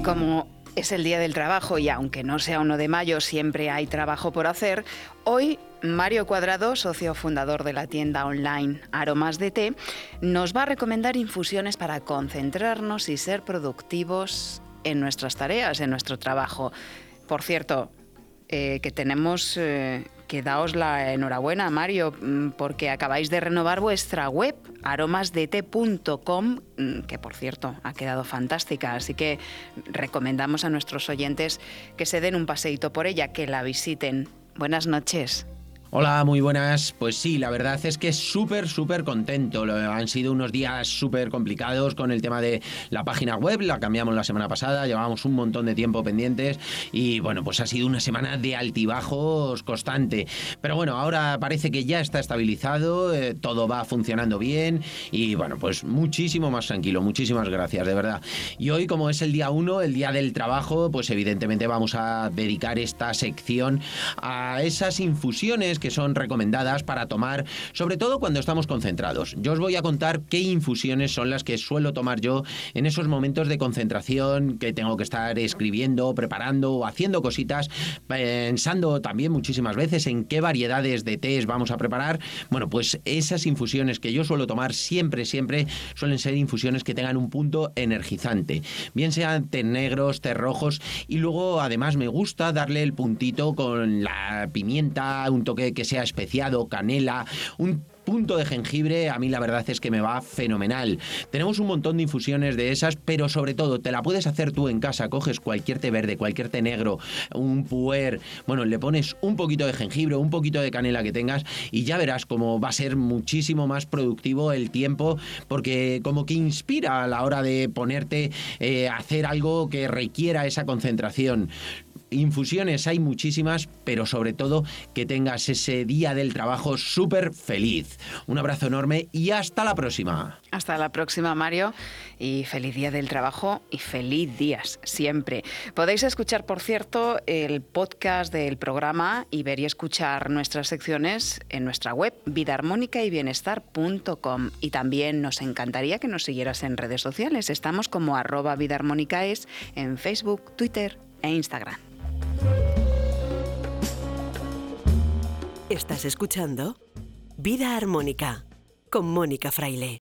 Como es el Día del Trabajo y aunque no sea uno de mayo, siempre hay trabajo por hacer, hoy Mario Cuadrado, socio fundador de la tienda online Aromas de Té, nos va a recomendar infusiones para concentrarnos y ser productivos en nuestras tareas, en nuestro trabajo. Por cierto, eh, que tenemos eh, que daos la enhorabuena, Mario, mm, porque acabáis de renovar vuestra web, aromasdete.com, mm, que por cierto ha quedado fantástica, así que recomendamos a nuestros oyentes que se den un paseíto por ella, que la visiten. Buenas noches. Hola, muy buenas. Pues sí, la verdad es que súper, súper contento. Han sido unos días súper complicados con el tema de la página web. La cambiamos la semana pasada, llevábamos un montón de tiempo pendientes y bueno, pues ha sido una semana de altibajos constante. Pero bueno, ahora parece que ya está estabilizado, eh, todo va funcionando bien y bueno, pues muchísimo más tranquilo. Muchísimas gracias, de verdad. Y hoy, como es el día 1, el día del trabajo, pues evidentemente vamos a dedicar esta sección a esas infusiones que son recomendadas para tomar, sobre todo cuando estamos concentrados. Yo os voy a contar qué infusiones son las que suelo tomar yo en esos momentos de concentración que tengo que estar escribiendo, preparando o haciendo cositas, pensando también muchísimas veces en qué variedades de tés vamos a preparar. Bueno, pues esas infusiones que yo suelo tomar siempre, siempre suelen ser infusiones que tengan un punto energizante, bien sean té negros, té rojos y luego además me gusta darle el puntito con la pimienta, un toque que sea especiado, canela, un punto de jengibre, a mí la verdad es que me va fenomenal. Tenemos un montón de infusiones de esas, pero sobre todo te la puedes hacer tú en casa. Coges cualquier té verde, cualquier té negro, un puer, bueno, le pones un poquito de jengibre, un poquito de canela que tengas y ya verás cómo va a ser muchísimo más productivo el tiempo, porque como que inspira a la hora de ponerte eh, a hacer algo que requiera esa concentración. Infusiones hay muchísimas, pero sobre todo que tengas ese día del trabajo súper feliz. Un abrazo enorme y hasta la próxima. Hasta la próxima, Mario, y feliz día del trabajo y feliz días siempre. Podéis escuchar, por cierto, el podcast del programa y ver y escuchar nuestras secciones en nuestra web vidaarmónicayBienestar.com y también nos encantaría que nos siguieras en redes sociales. Estamos como arroba vidaarmónicaes en Facebook, Twitter e Instagram. Estás escuchando Vida Armónica con Mónica Fraile.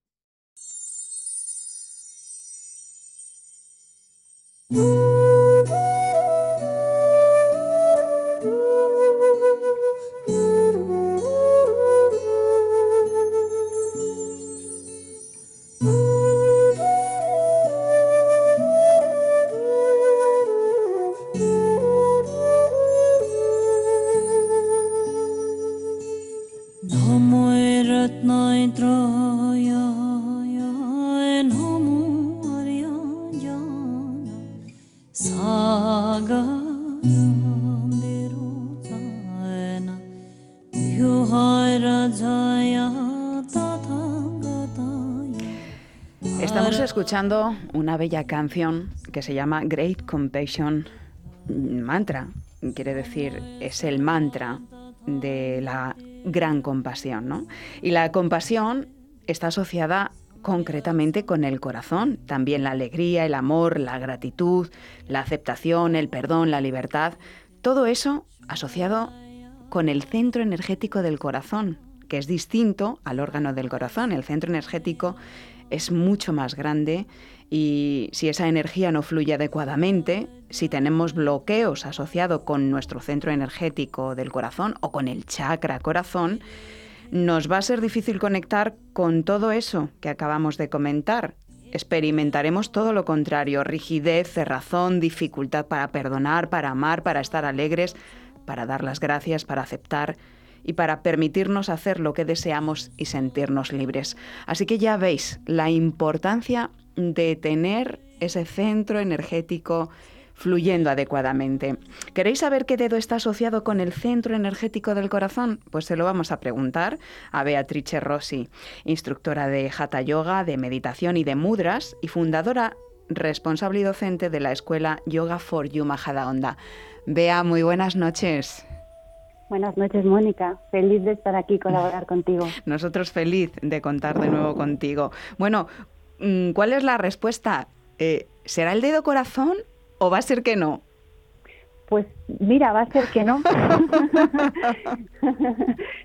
Estamos escuchando una bella canción que se llama Great Compassion Mantra. Quiere decir, es el mantra de la gran compasión, ¿no? Y la compasión está asociada concretamente con el corazón, también la alegría, el amor, la gratitud, la aceptación, el perdón, la libertad, todo eso asociado con el centro energético del corazón, que es distinto al órgano del corazón. El centro energético es mucho más grande y si esa energía no fluye adecuadamente, si tenemos bloqueos asociados con nuestro centro energético del corazón o con el chakra corazón, nos va a ser difícil conectar con todo eso que acabamos de comentar. Experimentaremos todo lo contrario, rigidez, cerrazón, dificultad para perdonar, para amar, para estar alegres, para dar las gracias, para aceptar y para permitirnos hacer lo que deseamos y sentirnos libres. Así que ya veis la importancia de tener ese centro energético fluyendo adecuadamente. ¿Queréis saber qué dedo está asociado con el centro energético del corazón? Pues se lo vamos a preguntar a Beatrice Rossi, instructora de Hatha Yoga, de meditación y de mudras y fundadora responsable y docente de la escuela Yoga for You Majadahonda. Bea, muy buenas noches. Buenas noches, Mónica. Feliz de estar aquí y colaborar contigo. Nosotros feliz de contar de nuevo contigo. Bueno, mm, ¿cuál es la respuesta? Eh, ¿Será el dedo corazón ¿O va a ser que no? Pues mira, va a ser que no.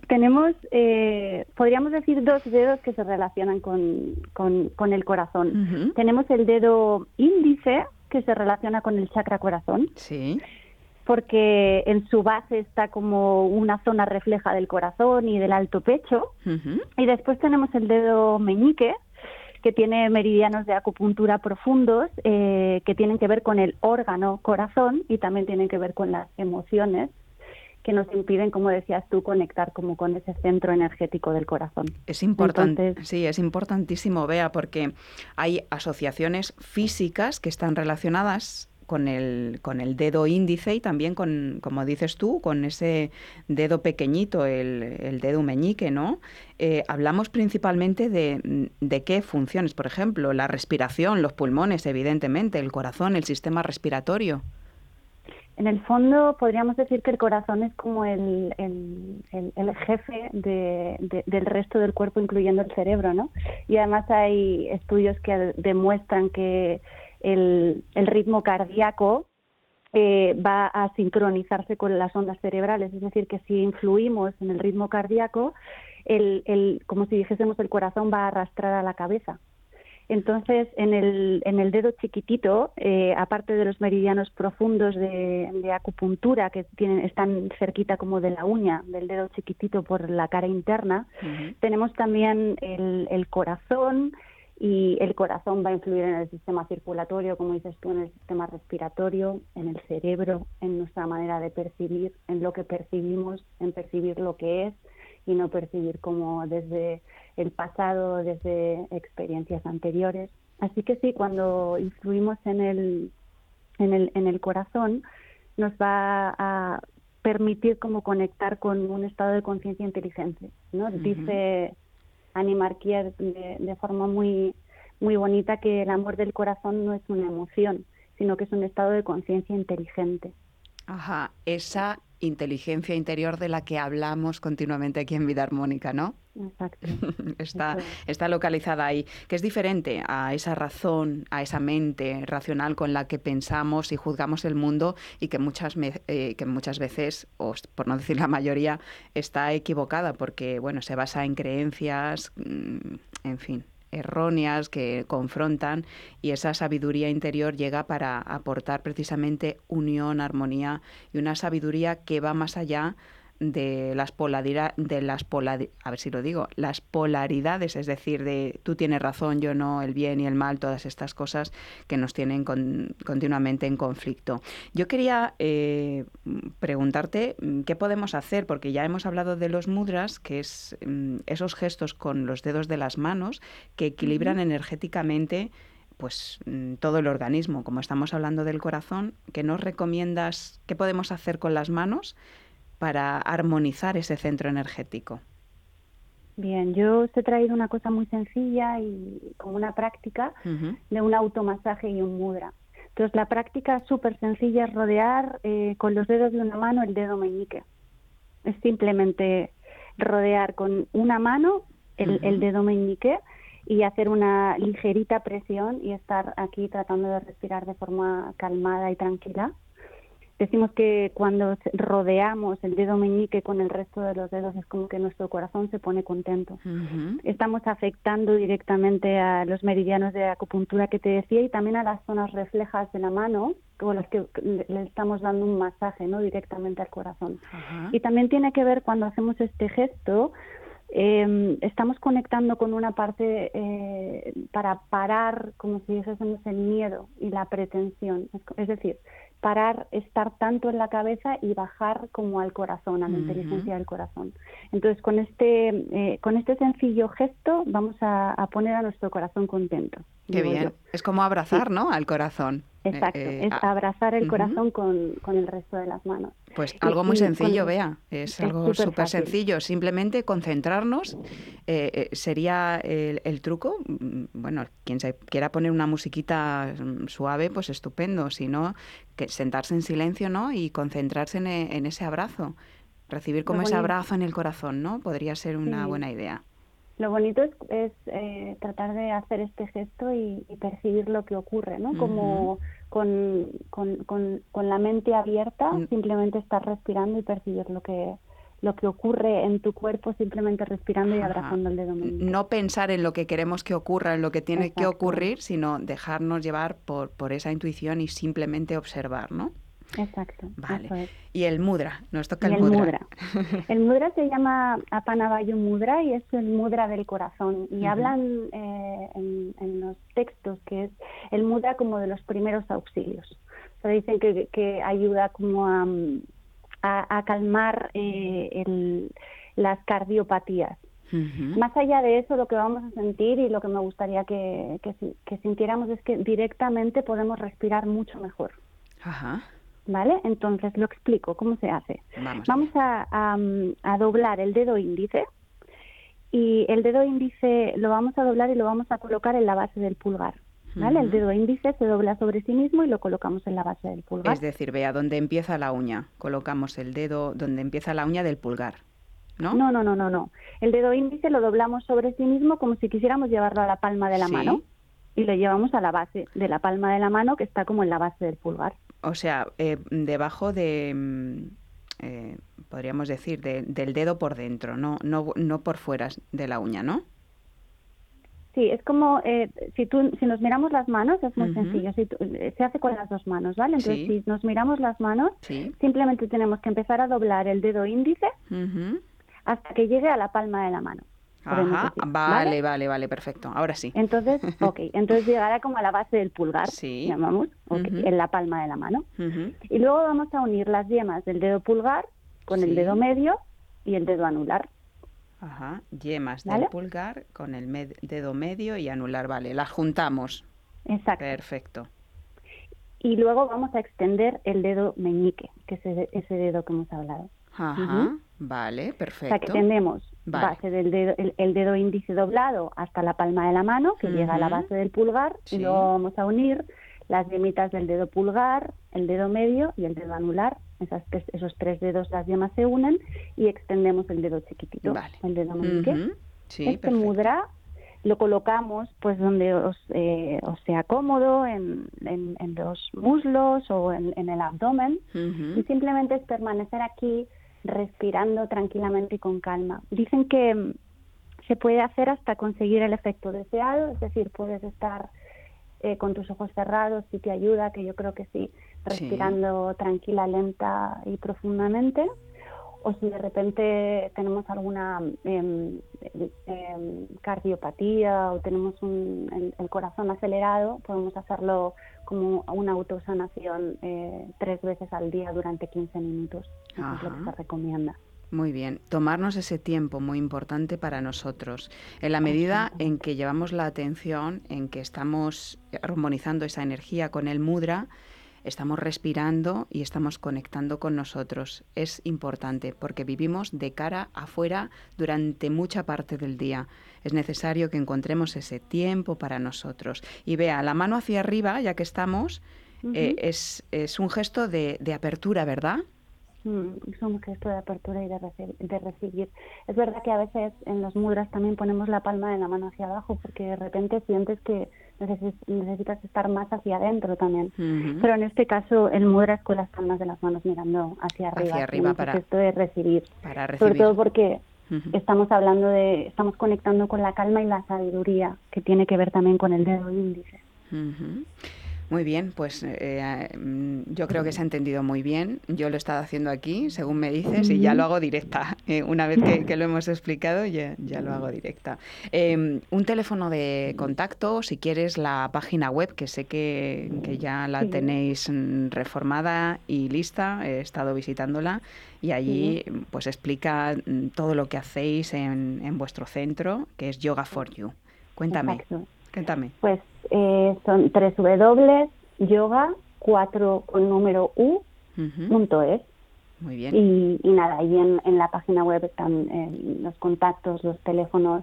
Tenemos, eh, podríamos decir, dos dedos que se relacionan con, con- con el corazón. Tenemos el dedo índice, que se relaciona con el chakra corazón, Sí. porque en su base está como una zona refleja del corazón y del alto pecho. Y después tenemos el dedo meñique, que tiene meridianos de acupuntura profundos eh, que tienen que ver con el órgano corazón y también tienen que ver con las emociones que nos impiden, como decías tú, conectar como con ese centro energético del corazón. Es importante, Entonces- sí, es importantísimo, Bea, porque hay asociaciones físicas que están relacionadas con el, con el dedo índice y también con, como dices tú, con ese dedo pequeñito, el, el dedo meñique, ¿no? Eh, hablamos principalmente de, de qué funciones, por ejemplo, la respiración, los pulmones, evidentemente, el corazón, el sistema respiratorio. En el fondo podríamos decir que el corazón es como el, el- el- jefe de- de- del resto del cuerpo, incluyendo el cerebro, ¿no? Y además hay estudios que demuestran que el, el ritmo cardíaco eh, va a sincronizarse con las ondas cerebrales, es decir, que si influimos en el ritmo cardíaco, el, el, como si dijésemos el corazón va a arrastrar a la cabeza. Entonces, en el, en el dedo chiquitito, eh, aparte de los meridianos profundos de, de acupuntura que tienen, están cerquita como de la uña del dedo chiquitito por la cara interna, tenemos también el, el corazón y el corazón va a influir en el sistema circulatorio, como dices tú, en el sistema respiratorio, en el cerebro, en nuestra manera de percibir, en lo que percibimos, en percibir lo que es y no percibir como desde el pasado, desde experiencias anteriores. Así que sí, cuando influimos en el, en el, en el corazón, nos va a permitir como conectar con un estado de conciencia inteligente, ¿no? Dice Annie Marquier de, de forma muy, muy bonita que el amor del corazón no es una emoción, sino que es un estado de conciencia inteligente. Ajá, esa inteligencia interior de la que hablamos continuamente aquí en Vida Armónica, ¿no? Exacto. está, está localizada ahí, que es diferente a esa razón, a esa mente racional con la que pensamos y juzgamos el mundo y que muchas, me- eh, que muchas veces, o por no decir la mayoría, está equivocada porque bueno, se basa en creencias, mm, en fin erróneas que confrontan y esa sabiduría interior llega para aportar precisamente unión, armonía y una sabiduría que va más allá de las polaridades, de las polari- a ver si lo digo, las polaridades, es decir, de tú tienes razón, yo no, el bien y el mal, todas estas cosas que nos tienen con- continuamente en conflicto. Yo quería eh, preguntarte mm, qué podemos hacer, porque ya hemos hablado de los mudras, que es mm, esos gestos con los dedos de las manos que equilibran energéticamente pues mm, todo el organismo, como estamos hablando del corazón, ¿qué nos recomiendas, qué podemos hacer con las manos para armonizar ese centro energético? Bien, yo os he traído una cosa muy sencilla y como una práctica de un automasaje y un mudra. Entonces, la práctica súper sencilla es rodear eh, con los dedos de una mano el dedo meñique. Es simplemente rodear con una mano el dedo meñique y hacer una ligerita presión y estar aquí tratando de respirar de forma calmada y tranquila. Decimos que cuando rodeamos el dedo meñique con el resto de los dedos es como que nuestro corazón se pone contento. Estamos afectando directamente a los meridianos de acupuntura que te decía y también a las zonas reflejas de la mano con las que le estamos dando un masaje no directamente al corazón. Y también tiene que ver cuando hacemos este gesto eh, estamos conectando con una parte eh, para parar como si dijésemos el miedo y la pretensión. Es, es decir parar estar tanto en la cabeza y bajar como al corazón a la inteligencia del corazón entonces con este eh, con este sencillo gesto vamos a, a poner a nuestro corazón contento Qué bien. yo. Es como abrazar, ¿no? Al corazón. Exacto Eh, es a- abrazar el corazón con, con el resto de las manos Pues algo muy sencillo, vea. Es, es algo súper sencillo. Simplemente concentrarnos. eh, eh, sería el, el truco. Mm, Bueno, quien se quiera poner una musiquita mm, suave, pues estupendo. Si no, que sentarse en silencio, ¿no? Y concentrarse en, e- en ese abrazo. Recibir como ese abrazo en el corazón, ¿no? Podría ser una Sí. buena idea. Lo bonito es, es, eh, tratar de hacer este gesto y, y percibir lo que ocurre, ¿no? Como con, con, con, con la mente abierta, Mm. simplemente estar respirando y percibir lo que lo que ocurre en tu cuerpo simplemente respirando y Ajá. abrazando el dedo meñique. No pensar en lo que queremos que ocurra, en lo que tiene que ocurrir, sino dejarnos llevar por, por esa intuición y simplemente observar, ¿no? Exacto. Vale. es. Y el mudra, nos toca el, el mudra. mudra. El mudra se llama Apanavayu Mudra y es el mudra del corazón. Y hablan eh, en, en los textos que es el mudra como de los primeros auxilios. O sea, dicen que, que ayuda como a, a, a calmar eh, el- las cardiopatías. Más allá de eso, lo que vamos a sentir y lo que me gustaría que, que, que sintiéramos es que directamente podemos respirar mucho mejor. Ajá. ¿Vale? Entonces lo explico, ¿cómo se hace? Vamos. Vamos a, a, a doblar el dedo índice y el dedo índice lo vamos a doblar y lo vamos a colocar en la base del pulgar. ¿Vale? El dedo índice se dobla sobre sí mismo y lo colocamos en la base del pulgar. Es decir, vea, donde empieza la uña, colocamos el dedo donde empieza la uña del pulgar, ¿no? No, no, no, no, no. El dedo índice lo doblamos sobre sí mismo como si quisiéramos llevarlo a la palma de la Sí. mano y lo llevamos a la base de la palma de la mano que está como en la base del pulgar. O sea, eh, debajo de, mm, eh, podríamos decir, de- del dedo por dentro, no, no, no por fuera de la uña, ¿no? Sí, es como eh, si tú, si nos miramos las manos es muy sencillo. Si tú- eh, se hace con las dos manos, ¿vale? Entonces, Sí. si nos miramos las manos, Sí. simplemente tenemos que empezar a doblar el dedo índice hasta que llegue a la palma de la mano. Ajá, vale, vale, vale, perfecto. Ahora sí. Entonces, ok, entonces llegará como a la base del pulgar, Sí. llamamos, en la palma de la mano. Y luego vamos a unir las yemas del dedo pulgar con Sí. el dedo medio y el dedo anular. Ajá, yemas ¿Vale? del pulgar con el med- dedo medio y anular, vale, las juntamos. Exacto. Perfecto. Y luego vamos a extender el dedo meñique, que es ese, dedo que hemos hablado. Ajá. Vale, O sea, que perfecto. tenemos Vale. base del dedo, el, el dedo índice doblado hasta la palma de la mano, que llega a la base del pulgar, Sí. y luego vamos a unir las yemitas del dedo pulgar, el dedo medio y el dedo anular. Esas esos tres dedos, las yemas se unen y extendemos el dedo chiquitito, Vale. el dedo meñique. Ujú. Sí, este perfecto. mudra lo colocamos pues donde os, eh, os sea cómodo, en, en- en los muslos o en, en el abdomen. Y simplemente es permanecer aquí respirando tranquilamente y con calma. Dicen que mm, se puede hacer hasta conseguir el efecto deseado, es decir, puedes estar eh, con tus ojos cerrados si te ayuda, que yo creo que sí, respirando tranquila, lenta y profundamente. O si de repente tenemos alguna em, em, cardiopatía o tenemos un- el, el corazón acelerado, podemos hacerlo como una autosanación eh, tres veces al día durante 15 minutos. Eso es lo que se recomienda. Muy bien, tomarnos ese tiempo muy importante para nosotros. En la medida en que llevamos la atención, en que estamos armonizando esa energía con el mudra, estamos respirando y estamos conectando con nosotros. Es importante porque vivimos de cara afuera durante mucha parte del día. Es necesario que encontremos ese tiempo para nosotros. Y vea, la mano hacia arriba, ya que estamos, eh, es, es un gesto de, de apertura, ¿verdad? Mm, es un gesto de apertura y de, de recibir. Es verdad que a veces en los mudras también ponemos la palma de la mano hacia abajo porque de repente sientes que necesitas estar más hacia adentro también. Pero en este caso el mudra es con las palmas de las manos mirando hacia arriba. Hacia arriba para- gesto de recibir. Para Sobre recibir. todo porque estamos hablando de, estamos conectando con la calma y la sabiduría que tiene que ver también con el dedo índice. Ujú. Muy bien, pues eh, mm, yo creo que se ha entendido muy bien. Yo lo he estado haciendo aquí, según me dices, y ya lo hago directa. Eh, una vez que, que lo hemos explicado, ya, ya lo hago directa. Eh, un teléfono de contacto, si quieres la página web, que sé que, que ya la tenéis mm, reformada y lista, he estado visitándola, y allí pues explica mm, todo lo que hacéis en, en vuestro centro, que es Yoga for You. Cuéntame, Exacto. Cuéntame. Pues eh, son www yoga 4 con número u punto es. Muy bien. Y, y nada, ahí en, en la página web están eh, los contactos, los teléfonos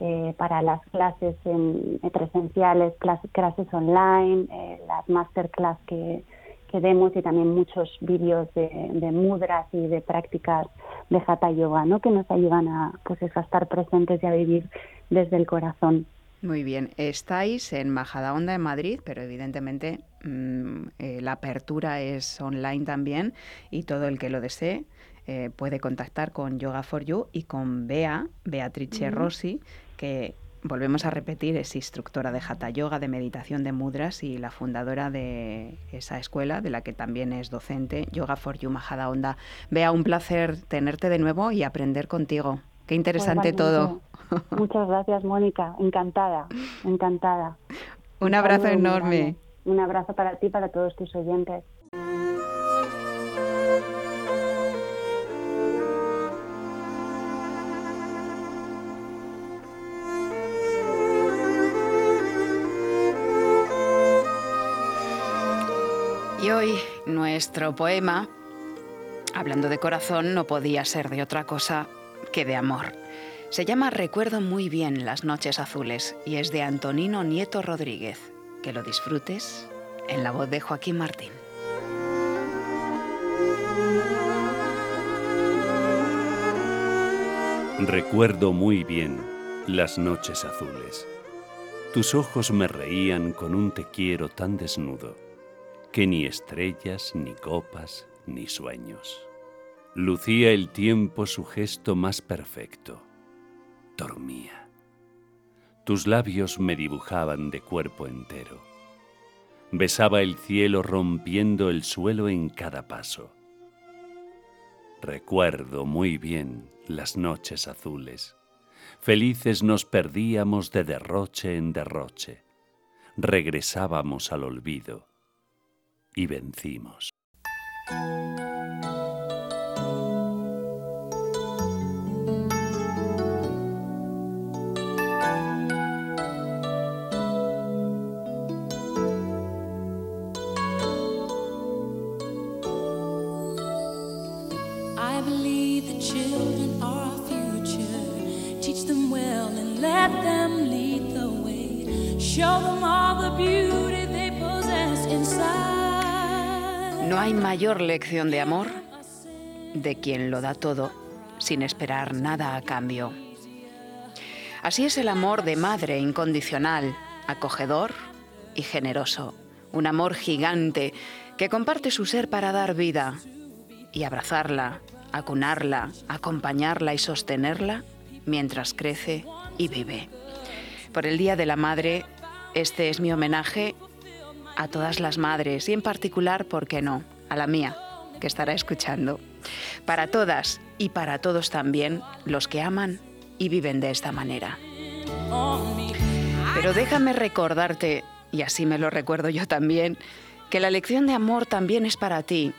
eh, para las clases en, eh, presenciales, clases, clases online, eh, las masterclass que, que demos y también muchos vídeos de, de mudras y de prácticas de Hatha Yoga, ¿no? que nos ayudan a, pues eso, a estar presentes y a vivir desde el corazón. Muy bien, estáis en Majadahonda en Madrid, pero evidentemente mm, eh, la apertura es online también y todo el que lo desee eh, puede contactar con Yoga for You y con Bea, Beatrice Rossi, que volvemos a repetir, es instructora de Hatha Yoga, de meditación de mudras y la fundadora de esa escuela, de la que también es docente, Yoga for You Majadahonda. Bea, un placer tenerte de nuevo y aprender contigo. Qué interesante todo. Muchas gracias, Mónica. Encantada, encantada. Un abrazo enorme. Un abrazo para ti y para todos tus oyentes. Y hoy nuestro poema, hablando de corazón, no podía ser de otra cosa que de amor. Se llama Recuerdo muy bien las noches azules y es de Antonino Nieto Rodríguez. Que lo disfrutes en la voz de Joaquín Martín. Recuerdo muy bien las noches azules. Tus ojos me reían con un te quiero tan desnudo que ni estrellas, ni copas, ni sueños. Lucía el tiempo su gesto más perfecto. Dormía. Tus labios me dibujaban de cuerpo entero. Besaba el cielo rompiendo el suelo en cada paso. Recuerdo muy bien las noches azules. Felices nos perdíamos de derroche en derroche. Regresábamos al olvido y vencimos. No hay mayor lección de amor de quien lo da todo sin esperar nada a cambio. Así es el amor de madre incondicional, acogedor y generoso. Un amor gigante que comparte su ser para dar vida y abrazarla, acunarla, acompañarla y sostenerla mientras crece y vive. Por el Día de la Madre, este es mi homenaje a todas las madres y en particular, ¿por qué no?, a la mía, que estará escuchando. Para todas y para todos también los que aman y viven de esta manera. Pero déjame recordarte, y así me lo recuerdo yo también, que la lección de amor también es para ti,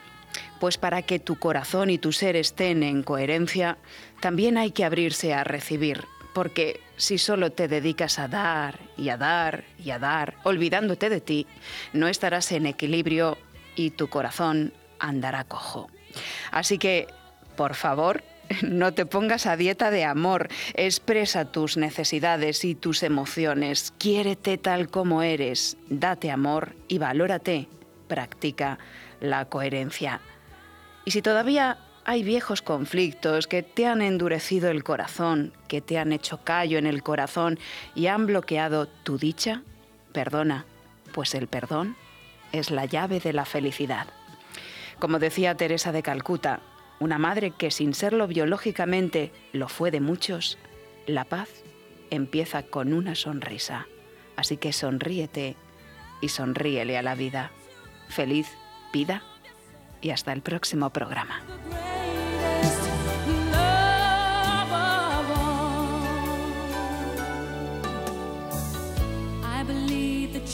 pues para que tu corazón y tu ser estén en coherencia, también hay que abrirse a recibir, porque si solo te dedicas a dar y a dar y a dar, olvidándote de ti, no estarás en equilibrio y tu corazón andará cojo. Así que, por favor, no te pongas a dieta de amor, expresa tus necesidades y tus emociones, quiérete tal como eres, date amor y valórate, practica la coherencia. Y si todavía hay viejos conflictos que te han endurecido el corazón, que te han hecho callo en el corazón y han bloqueado tu dicha, perdona, pues el perdón es la llave de la felicidad. Como decía Teresa de Calcuta, una madre que sin serlo biológicamente lo fue de muchos, la paz empieza con una sonrisa. Así que sonríete y sonríele a la vida. Feliz vida y hasta el próximo programa.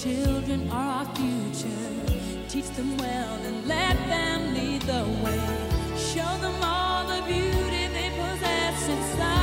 children are our future. Teach them well and let them lead the way. Show them all the beauty they possess inside.